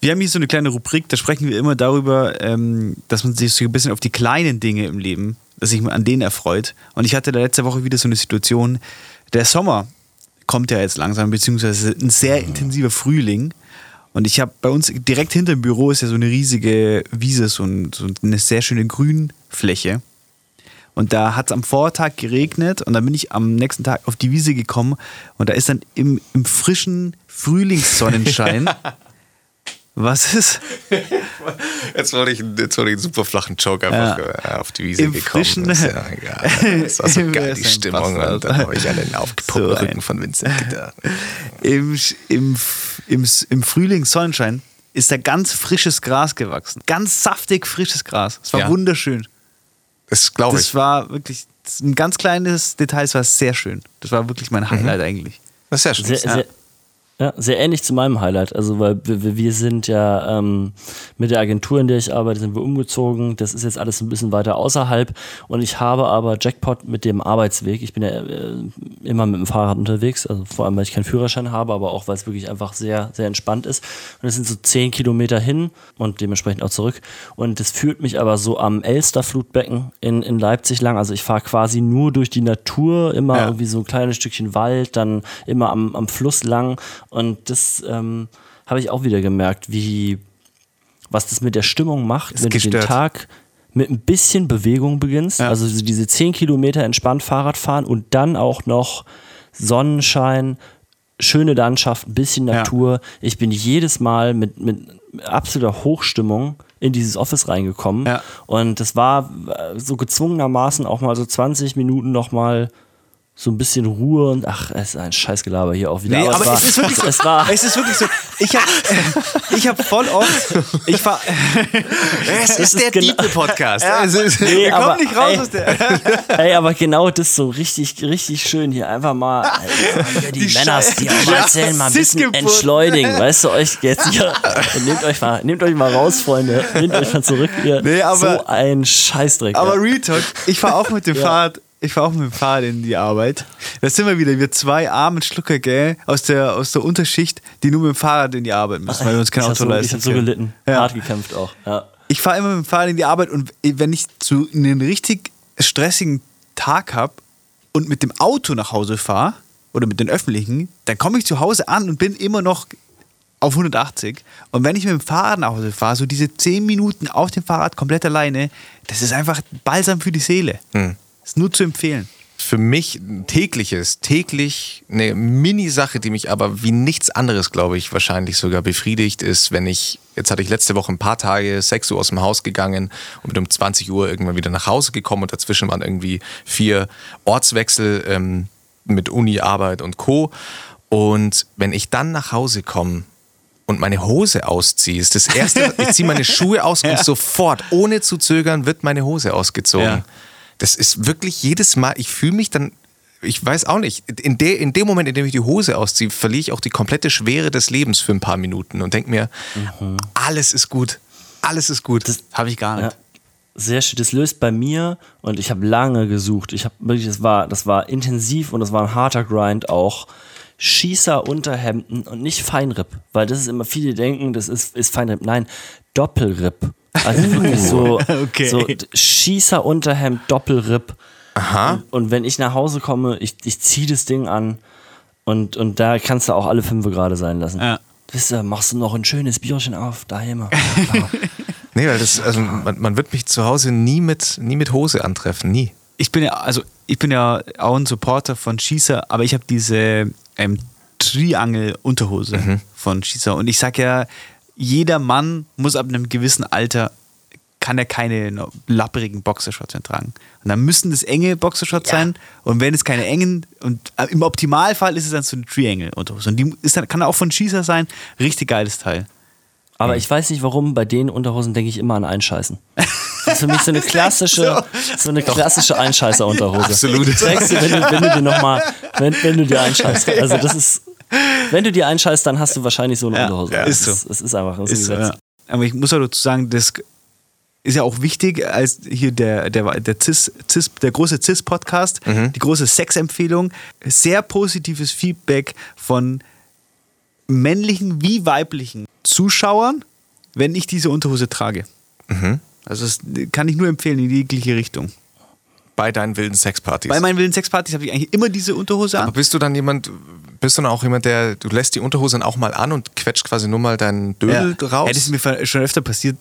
Wir haben hier so eine kleine Rubrik, da sprechen wir immer darüber, ähm, dass man sich so ein bisschen auf die kleinen Dinge im Leben, dass sich an denen erfreut. Und ich hatte da letzte Woche wieder so eine Situation, der Sommer kommt ja jetzt langsam, beziehungsweise ein sehr intensiver Frühling. Und ich habe bei uns direkt hinter dem Büro ist ja so eine riesige Wiese, so, ein, so eine sehr schöne Grünfläche. Und da hat es am Vortag geregnet und dann bin ich am nächsten Tag auf die Wiese gekommen und da ist dann im, im frischen Frühlingssonnenschein. was ist? Jetzt wurde ich, jetzt wurde ich einen super flachen Joke einfach äh, auf die Wiese Im gekommen. frischen- Das, ist ja, egal. das war so geil, die Stimmung. Bastard? Und dann habe ich an den aufgepumpten So Rücken von Vincent gedacht. Im, im, im, im Frühlingssonnenschein ist da ganz frisches Gras gewachsen. Ganz saftig frisches Gras. Es war Ja. wunderschön. Das glaube Das ich. war wirklich das ein ganz kleines Detail, es war sehr schön. Das war wirklich mein Highlight eigentlich. Das ist ja schön. Sehr, sehr, ja, sehr ähnlich zu meinem Highlight. Also, weil wir, wir sind ja ähm, mit der Agentur, in der ich arbeite, sind wir umgezogen. Das ist jetzt alles ein bisschen weiter außerhalb. Und ich habe aber Jackpot mit dem Arbeitsweg. Ich bin ja äh, immer mit dem Fahrrad unterwegs. Also vor allem, weil ich keinen Führerschein habe, aber auch, weil es wirklich einfach sehr, sehr entspannt ist. Und es sind so zehn Kilometer hin und dementsprechend auch zurück. Und das führt mich aber so am Elsterflutbecken in, in Leipzig lang. Also ich fahre quasi nur durch die Natur, immer Ja. irgendwie so ein kleines Stückchen Wald, dann immer am, am Fluss lang. Und das ähm, habe ich auch wieder gemerkt, wie was das mit der Stimmung macht, Ist wenn du den gestört. Tag mit ein bisschen Bewegung beginnst. Ja. Also so diese 10 Kilometer entspannt Fahrrad fahren und dann auch noch Sonnenschein, schöne Landschaft, ein bisschen Ja. Natur. Ich bin jedes Mal mit, mit absoluter Hochstimmung in dieses Office reingekommen. Ja. Und das war so gezwungenermaßen auch mal so 20 Minuten noch mal so ein bisschen Ruhe und ach, es ist ein Scheißgelaber hier auch wieder. Nee, aber war, es ist wirklich so. es war, Es ist wirklich so. Ich habe ich hab voll oft. Ich fahr, Es ist der genau- Diepe-Podcast. Ja. Es ist- Nee, wir aber, kommen nicht raus ey, aus der. Ey, aber genau das so richtig, richtig schön hier. Einfach mal Alter, hier die, Die Scheiße- die auch mal erzählen, mal ein bisschen entschleunigen. Weißt du, euch jetzt hier, nehmt euch mal, nehmt euch mal raus, Freunde. Nehmt euch mal zurück hier. Nee, aber- so ein Scheißdreck. Aber ja. Real Talk, ich fahre auch mit dem Fahrrad ich fahre auch mit dem Fahrrad in die Arbeit. Da sind wir wieder, wir zwei armen Schlucker, gell, aus der, aus der Unterschicht, die nur mit dem Fahrrad in die Arbeit müssen, weil wir uns kein ich Auto so, leisten Ich habe so gelitten. Ja. Hart gekämpft auch. Ja. Ich fahre immer mit dem Fahrrad in die Arbeit und wenn ich zu einen richtig stressigen Tag habe und mit dem Auto nach Hause fahre oder mit den öffentlichen, dann komme ich zu Hause an und bin immer noch auf 180. Und wenn ich mit dem Fahrrad nach Hause fahre, so diese 10 Minuten auf dem Fahrrad komplett alleine, das ist einfach Balsam für die Seele. Ist nur zu empfehlen. für mich ein tägliches, täglich eine Mini-Sache, die mich aber wie nichts anderes, glaube ich, wahrscheinlich sogar befriedigt, ist, wenn ich, jetzt hatte ich letzte Woche ein paar Tage, 6 Uhr aus dem Haus gegangen und bin um 20 Uhr irgendwann wieder nach Hause gekommen und dazwischen waren irgendwie vier Ortswechsel ähm, mit Uni, Arbeit und Co. Und wenn ich dann nach Hause komme und meine Hose ausziehe, ist das erste, ich ziehe meine Schuhe aus und sofort, ohne zu zögern, wird meine Hose ausgezogen. Ja. Das ist wirklich jedes Mal, ich fühle mich dann, ich weiß auch nicht, in, de, in dem Moment, in dem ich die Hose ausziehe, verliere ich auch die komplette Schwere des Lebens für ein paar Minuten und denke mir, alles ist gut, alles ist gut. Habe ich gar nicht. Ja. Sehr schön. Das löst bei mir und ich habe lange gesucht. Ich habe wirklich, das war, das war intensiv und das war ein harter Grind auch. Schießer Unterhemden und nicht Feinripp, weil das ist immer viele denken, das ist, ist Feinripp. Nein, Doppelripp. Also wirklich so, Okay. so Schießer Unterhemd Doppelripp. Aha. Und, und wenn ich nach Hause komme, ich, ich ziehe das Ding an und, und da kannst du auch alle fünf gerade sein lassen. Ja. Wisst ihr, machst du noch ein schönes Bierchen auf, daheim. Nee, weil das, also man, man wird mich zu Hause nie mit, nie mit Hose antreffen, nie. ich bin ja, also ich bin ja auch ein Supporter von Schießer, aber ich habe diese ähm, Triangel-Unterhose von Schießer. Und ich sag ja, jeder Mann muss ab einem gewissen Alter kann er keine no- lapprigen Boxershorts mehr tragen. Und dann müssen das enge Boxershorts sein. Und wenn es keine engen, und äh, im Optimalfall ist es dann so eine Triangle-Unterhose. Und die ist dann, kann auch von Schießer sein. Richtig geiles Teil. Aber ich weiß nicht warum, bei den Unterhosen denke ich immer an Einscheißen. Das ist für mich so eine klassische, so eine klassische Einscheißer-Unterhose. Absolut. Die trägst du, wenn du, wenn du dir nochmal, wenn, wenn du dir einscheißt. Also das ist, wenn du dir einscheißt, dann hast du wahrscheinlich so eine Ja, Unterhose. ja, ist Es so. Es ist einfach, es Ist so, ja. Aber ich muss auch dazu sagen, das ist ja auch wichtig, als hier der, der, der, Cis, Cis, der große CIS-Podcast, die große Sexempfehlung, sehr positives Feedback von männlichen wie weiblichen Zuschauern, wenn ich diese Unterhose trage. Also das kann ich nur empfehlen in jegliche Richtung. Bei deinen wilden Sexpartys. Bei meinen wilden Sexpartys habe ich eigentlich immer diese Unterhose Aber an. bist du dann jemand, bist du dann auch jemand, der, du lässt die Unterhose dann auch mal an und quetscht quasi nur mal deinen Dödel Ja. raus? Ja, das ist mir schon öfter passiert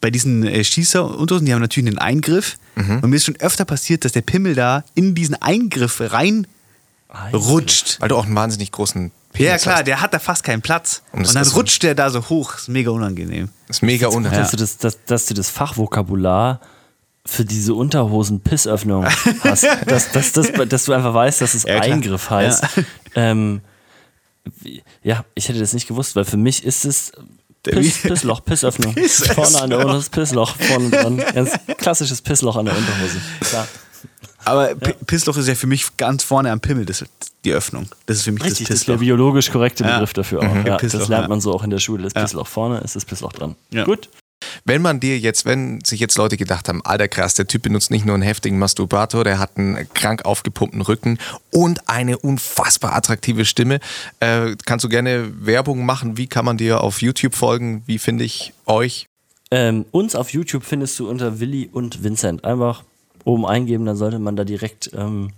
bei diesen äh, Schießerunterhosen, die haben natürlich einen Eingriff. Mhm. Und mir ist schon öfter passiert, dass der Pimmel da in diesen Eingriff rein rutscht. Weil du auch einen wahnsinnig großen Penis Ja, klar, hast. der hat da fast keinen Platz. Und Und, das dann rutscht der da so hoch. ist mega unangenehm. Das ist mega unheimlich. Dass, du das, dass, dass du das Fachvokabular für diese Unterhosen Pissöffnung hast. dass, dass, dass, dass du einfach weißt, dass es Ja. Eingriff heißt. Ähm, wie- ja, ich hätte das nicht gewusst, weil für mich ist es Piss, Pissloch, Pissöffnung. Pissöffnung. Vorne an der Unterhose Pissloch, vorne dran. Ganz klassisches Pissloch an der Unterhose. Klar. Aber P- Pissloch ist ja für mich ganz vorne am Pimmel, das die Öffnung. Das ist für mich Richtig, das das ist der Pissloch. biologisch korrekte Ja. Begriff dafür auch. Ja, Pissloch, das lernt ja. man so auch in der Schule. Das Pissloch vorne ist das Pissloch dran. Ja. Gut. Wenn man dir jetzt, wenn sich jetzt Leute gedacht haben, alter krass, der Typ benutzt nicht nur einen heftigen Masturbator, der hat einen krank aufgepumpten Rücken und eine unfassbar attraktive Stimme, äh, kannst du gerne Werbung machen? Wie kann man dir auf YouTube folgen? Wie finde ich euch? Ähm, uns auf YouTube findest du unter Willi und Vincent. Einfach oben eingeben, dann sollte man da direkt, ähm,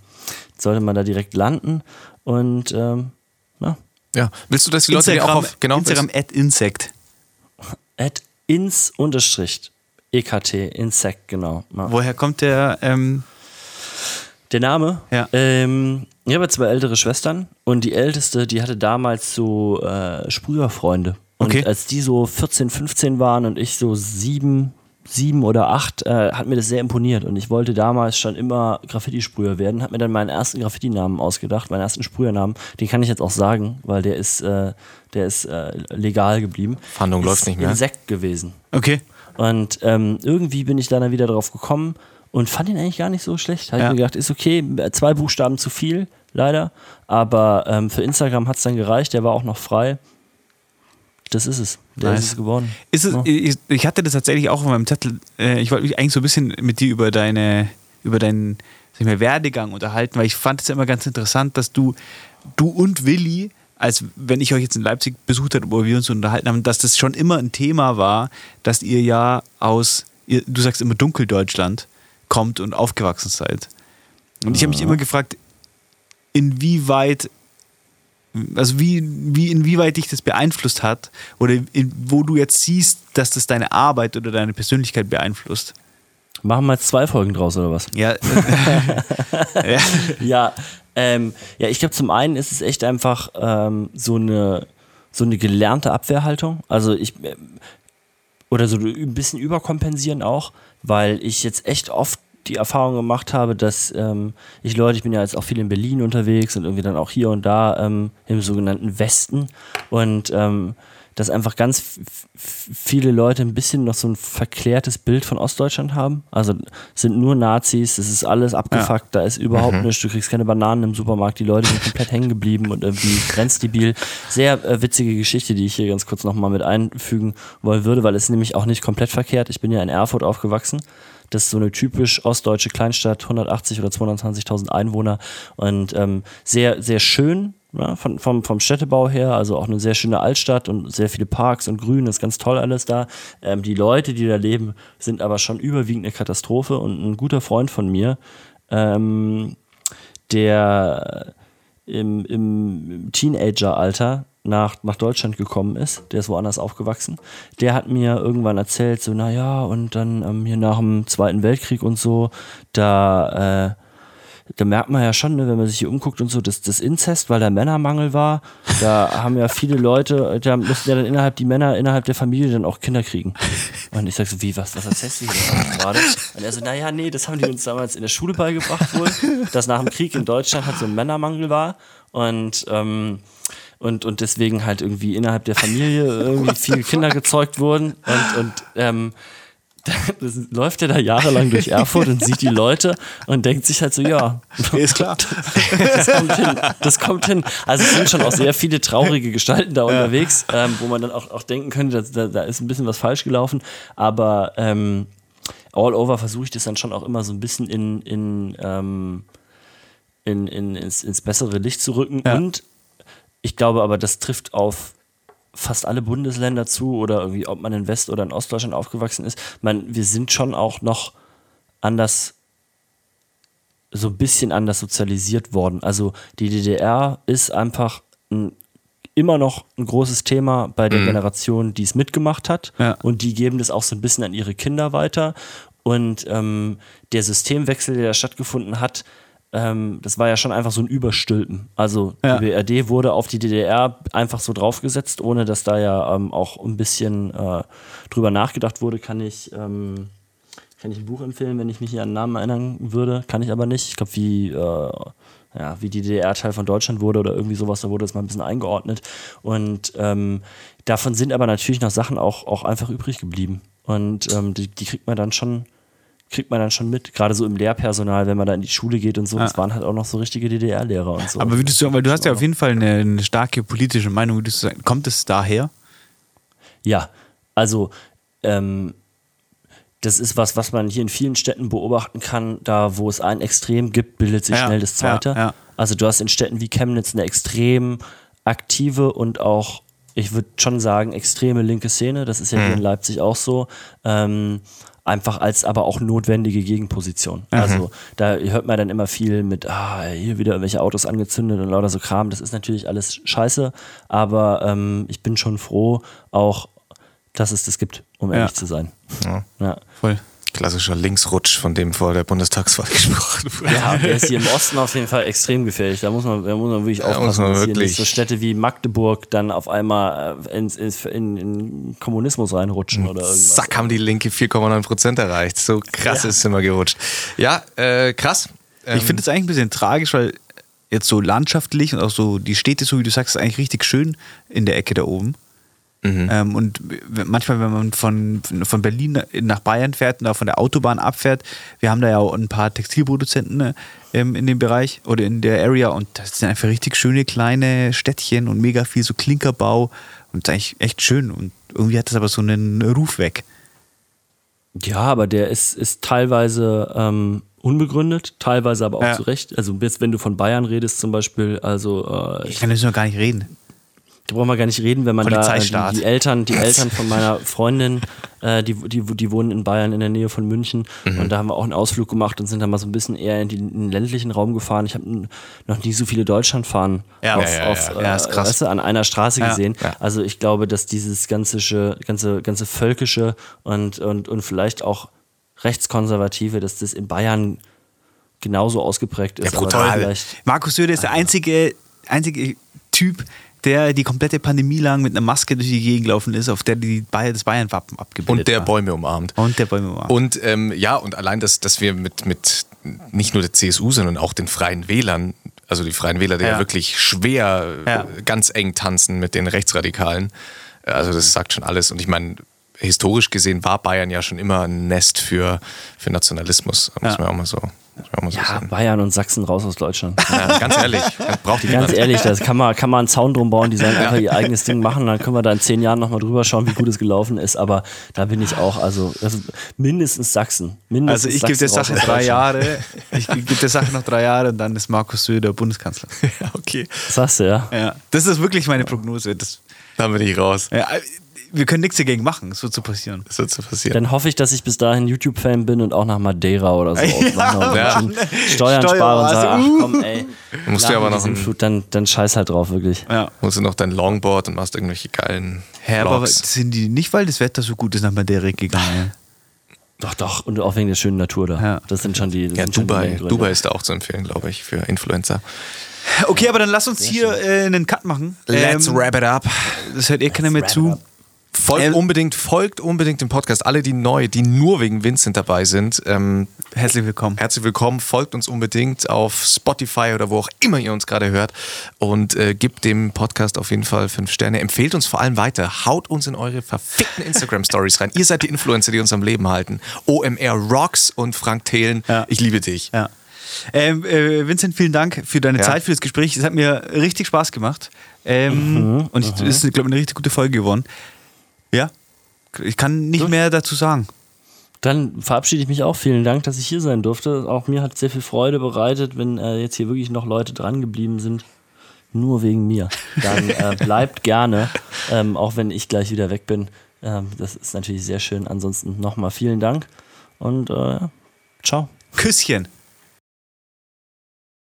sollte man da direkt landen. Und ähm, na, Ja, willst du, dass die Leute dir auch Instagram, auf, genau, Instagram at Insect. at ins unterstrich EKT, Insect, genau. Ja. Woher kommt der? Ähm, Der Name? Ja. Ähm, ich habe zwei ältere Schwestern und die älteste, die hatte damals so äh, Sprüherfreunde. Und Okay. als die so 14, 15 waren und ich so sieben, sieben oder acht, äh, hat mir das sehr imponiert. Und ich wollte damals schon immer Graffiti-Sprüher werden, habe mir dann meinen ersten Graffiti-Namen ausgedacht, meinen ersten Sprühernamen. Den kann ich jetzt auch sagen, weil der ist, äh, der ist äh, legal geblieben. Fahndung ist läuft nicht mehr. Insekt gewesen. okay. Und ähm, irgendwie bin ich dann wieder drauf gekommen und fand ihn eigentlich gar nicht so schlecht. Habe Ja. ich mir gedacht, ist okay, zwei Buchstaben zu viel, leider. Aber ähm, für Instagram hat es dann gereicht, der war auch noch frei. Das ist es. Der Nice. ist es geworden. Ist es, Ja. ich, ich hatte das tatsächlich auch auf meinem Zettel. Äh, Ich wollte mich eigentlich so ein bisschen mit dir über deine über deinen sag ich mal, Werdegang unterhalten, weil ich fand es ja immer ganz interessant, dass du, du und Willi, als wenn ich euch jetzt in Leipzig besucht habe, wo wir uns unterhalten haben, dass das schon immer ein Thema war, dass ihr ja aus, ihr, du sagst immer Dunkeldeutschland, kommt und aufgewachsen seid. Und ich habe mich immer gefragt, inwieweit, also wie, wie, inwieweit dich das beeinflusst hat oder in, wo du jetzt siehst, dass das deine Arbeit oder deine Persönlichkeit beeinflusst. Machen wir jetzt zwei Folgen draus, oder was? Ja, ja. ja, ähm, ja, ich glaube, zum einen ist es echt einfach ähm, so, eine, so eine gelernte Abwehrhaltung. Also ich, äh, oder so ein bisschen überkompensieren auch, weil ich jetzt echt oft die Erfahrung gemacht habe, dass ähm, ich Leute, ich bin ja jetzt auch viel in Berlin unterwegs und irgendwie dann auch hier und da ähm, im sogenannten Westen und ähm, dass einfach ganz viele Leute ein bisschen noch so ein verklärtes Bild von Ostdeutschland haben. Also sind nur Nazis, es ist alles abgefuckt, ja. da ist überhaupt mhm. nichts, du kriegst keine Bananen im Supermarkt, die Leute sind komplett hängen geblieben und irgendwie grenzdebil. Sehr äh, witzige Geschichte, die ich hier ganz kurz nochmal mit einfügen wollen würde, weil es nämlich auch nicht komplett verkehrt. Ich bin ja in Erfurt aufgewachsen. Das ist so eine typisch ostdeutsche Kleinstadt, 180 oder 220.000 Einwohner und ähm, sehr, sehr schön, ja, von, vom, vom Städtebau her, also auch eine sehr schöne Altstadt und sehr viele Parks und Grün, ist ganz toll alles da. Ähm, die Leute, die da leben, sind aber schon überwiegend eine Katastrophe und ein guter Freund von mir, ähm, der im, im Teenager-Alter nach, nach Deutschland gekommen ist, der ist woanders aufgewachsen, der hat mir irgendwann erzählt, so, naja, und dann ähm, hier nach dem Zweiten Weltkrieg und so, da äh, da merkt man ja schon, ne, wenn man sich hier umguckt und so, dass das Inzest, weil da Männermangel war, da haben ja viele Leute, da mussten ja dann innerhalb die Männer innerhalb der Familie dann auch Kinder kriegen. Und ich sag so, wie, was, was erzählst du hier gerade? Und er so, naja, nee, das haben die uns damals in der Schule beigebracht wohl, dass nach dem Krieg in Deutschland halt so ein Männermangel war und ähm, und, und deswegen halt irgendwie innerhalb der Familie irgendwie viele Kinder gezeugt wurden und, und ähm, das läuft er da jahrelang durch Erfurt und sieht die Leute und denkt sich halt so, ja, ist klar. Das kommt hin. Das kommt hin. Also es sind schon auch sehr viele traurige Gestalten da ja. unterwegs, ähm, wo man dann auch, auch denken könnte, da, da ist ein bisschen was falsch gelaufen. Aber ähm, all over versuche ich das dann schon auch immer so ein bisschen in, in, ähm, in, in ins, ins, bessere Licht zu rücken. Ja. Und ich glaube aber, das trifft auf fast alle Bundesländer zu oder irgendwie, ob man in West- oder in Ostdeutschland aufgewachsen ist. Man, wir sind schon auch noch anders, so ein bisschen anders sozialisiert worden. Also die DDR ist einfach ein, immer noch ein großes Thema bei der mhm. Generation, die es mitgemacht hat. Ja. Und die geben das auch so ein bisschen an ihre Kinder weiter. Und ähm, der Systemwechsel, der da stattgefunden hat, ähm, das war ja schon einfach so ein Überstülpen. Also ja. die BRD wurde auf die DDR einfach so draufgesetzt, ohne dass da ja ähm, auch ein bisschen äh, drüber nachgedacht wurde, kann ich, ähm, kann ich ein Buch empfehlen, wenn ich mich hier an Namen erinnern würde, kann ich aber nicht. Ich glaube, wie, äh, ja, wie die DDR Teil von Deutschland wurde oder irgendwie sowas, da wurde das mal ein bisschen eingeordnet. Und ähm, davon sind aber natürlich noch Sachen auch, auch einfach übrig geblieben. Und ähm, die, die kriegt man dann schon kriegt man dann schon mit, gerade so im Lehrpersonal, wenn man da in die Schule geht und so. Das waren halt auch noch so richtige DDR-Lehrer und so. Aber würdest du, weil du hast ja auf jeden Fall eine, eine starke politische Meinung, würdest du sagen, kommt es daher? Ja, also ähm, das ist was, was man hier in vielen Städten beobachten kann. Da, wo es ein Extrem gibt, bildet sich ja, schnell das zweite. Ja, ja. Also du hast in Städten wie Chemnitz eine extrem aktive und auch, ich würde schon sagen, extreme linke Szene. Das ist ja mhm. hier in Leipzig auch so. Ähm, einfach als aber auch notwendige Gegenposition. Mhm. Also da hört man dann immer viel mit, ah, hier wieder irgendwelche Autos angezündet und lauter so Kram. Das ist natürlich alles scheiße, aber ähm, ich bin schon froh, auch, dass es das gibt, um ehrlich ja. zu sein. Ja. ja. Voll klassischer Linksrutsch, von dem vor der Bundestagswahl gesprochen wurde. Ja, der ist hier im Osten auf jeden Fall extrem gefährlich. Da muss man, da muss man wirklich aufpassen, muss man dass wirklich. hier nicht so Städte wie Magdeburg dann auf einmal äh, in, in, in Kommunismus reinrutschen oder irgendwas. Zack, haben die Linke 4,9 Prozent erreicht. So krass ja. ist es immer gerutscht. Ja, äh, krass. Ähm, ich finde es eigentlich ein bisschen tragisch, weil jetzt so landschaftlich und auch so die Städte, so wie du sagst, ist eigentlich richtig schön in der Ecke da oben. Mhm. Ähm, und manchmal, wenn man von, von Berlin nach Bayern fährt und auch von der Autobahn abfährt, wir haben da ja auch ein paar Textilproduzenten ne, ähm, in dem Bereich oder in der Area und das sind einfach richtig schöne kleine Städtchen und mega viel so Klinkerbau und das ist eigentlich echt schön und irgendwie hat das aber so einen Ruf weg. Ja, aber der ist, ist teilweise ähm, unbegründet, teilweise aber auch Ja. zu Recht. Also jetzt, wenn du von Bayern redest zum Beispiel, also äh, Ich kann das noch gar nicht reden. Da brauchen wir gar nicht reden, wenn man da äh, die, die Eltern, die Eltern von meiner Freundin, äh, die, die, die wohnen in Bayern in der Nähe von München Mhm. und da haben wir auch einen Ausflug gemacht und sind dann mal so ein bisschen eher in, die, in den ländlichen Raum gefahren. Ich habe noch nie so viele Deutschlandfahren Ja. auf, Ja, ja, auf, ja. Äh. Weißt du, an einer Straße gesehen. Also ich glaube, dass dieses ganze, ganze, ganze völkische und, und, und vielleicht auch rechtskonservative, dass das in Bayern genauso ausgeprägt ist. Ja, brutal. Markus Söder ist der einzige, einzige Typ, der die komplette Pandemie lang mit einer Maske durch die Gegend gelaufen ist, auf der die Bayern, das Bayern-Wappen abgebildet Und der war. Bäume umarmt. Und der Bäume umarmt. Und ähm, ja, und allein, dass, dass wir mit, mit nicht nur der CSU, sondern auch den Freien Wählern, also die Freien Wähler, die ja, Ja. wirklich schwer Ja. ganz eng tanzen mit den Rechtsradikalen. Also das sagt schon alles. Und ich meine, historisch gesehen war Bayern ja schon immer ein Nest für, für Nationalismus. Muss Ja. man auch mal so, so Ja. Bayern und Sachsen raus aus Deutschland. Ja, ganz ehrlich, braucht Ganz niemand. ehrlich, das kann man, kann man einen Zaun drum bauen, die sollen einfach ihr eigenes Ding machen, dann können wir da in zehn Jahren nochmal drüber schauen, wie gut es gelaufen ist, aber da bin ich auch, also, also mindestens Sachsen. Mindestens also ich gebe der Sachsen Sache drei. Jahre. Ich gebe der Sache noch drei Jahre und dann ist Markus Söder Bundeskanzler. Ja, okay, Das sagst du, ja. Ja, das ist wirklich meine Prognose. Das, da bin ich raus. ja, wir können nichts dagegen machen. Es wird so passieren. Das wird so passieren. Dann hoffe ich, dass ich bis dahin YouTube-Fan bin und auch nach Madeira oder so Ja. schön Steuern spare und sage, ach komm, ey, musst du aber noch ein- Sintflut, dann, dann scheiß halt drauf, wirklich. Ja. Musst du noch dein Longboard und machst irgendwelche geilen Hä, aber sind die nicht, weil das Wetter so gut ist, nach Madeira gegangen? Doch, doch, und auch wegen der schönen Natur da. Ja. Das sind schon die. Ja, schon die Dubai. Dubai ist da auch zu empfehlen, glaube ich, für Influencer. Okay, aber dann lass uns hier äh, einen Cut machen. Let's Ähm, wrap it up. Das hört eh keiner mehr zu. Folgt Ähm, unbedingt, folgt unbedingt dem Podcast. Alle, die neu, die nur wegen Vincent dabei sind, ähm, Herzlich willkommen. herzlich willkommen. Folgt uns unbedingt auf Spotify oder wo auch immer ihr uns gerade hört und äh, gebt dem Podcast auf jeden Fall fünf Sterne. Empfehlt uns vor allem weiter. Haut uns in eure verfickten Instagram-Stories rein. Ihr seid die Influencer, die uns am Leben halten. OMR Rocks und Frank Thelen, Ja. ich liebe dich. Ja. Ähm, äh, Vincent, vielen Dank für deine Ja. Zeit, für das Gespräch. Es hat mir richtig Spaß gemacht. Ähm, und es ist, glaube ich, eine richtig gute Folge geworden. Ja, ich kann nicht mehr dazu sagen. Dann verabschiede ich mich auch. Vielen Dank, dass ich hier sein durfte. Auch mir hat sehr viel Freude bereitet, wenn äh, jetzt hier wirklich noch Leute dran geblieben sind. Nur wegen mir. Dann äh, bleibt gerne, ähm, auch wenn ich gleich wieder weg bin. Ähm, das ist natürlich sehr schön. Ansonsten nochmal vielen Dank und äh, ciao. Küsschen.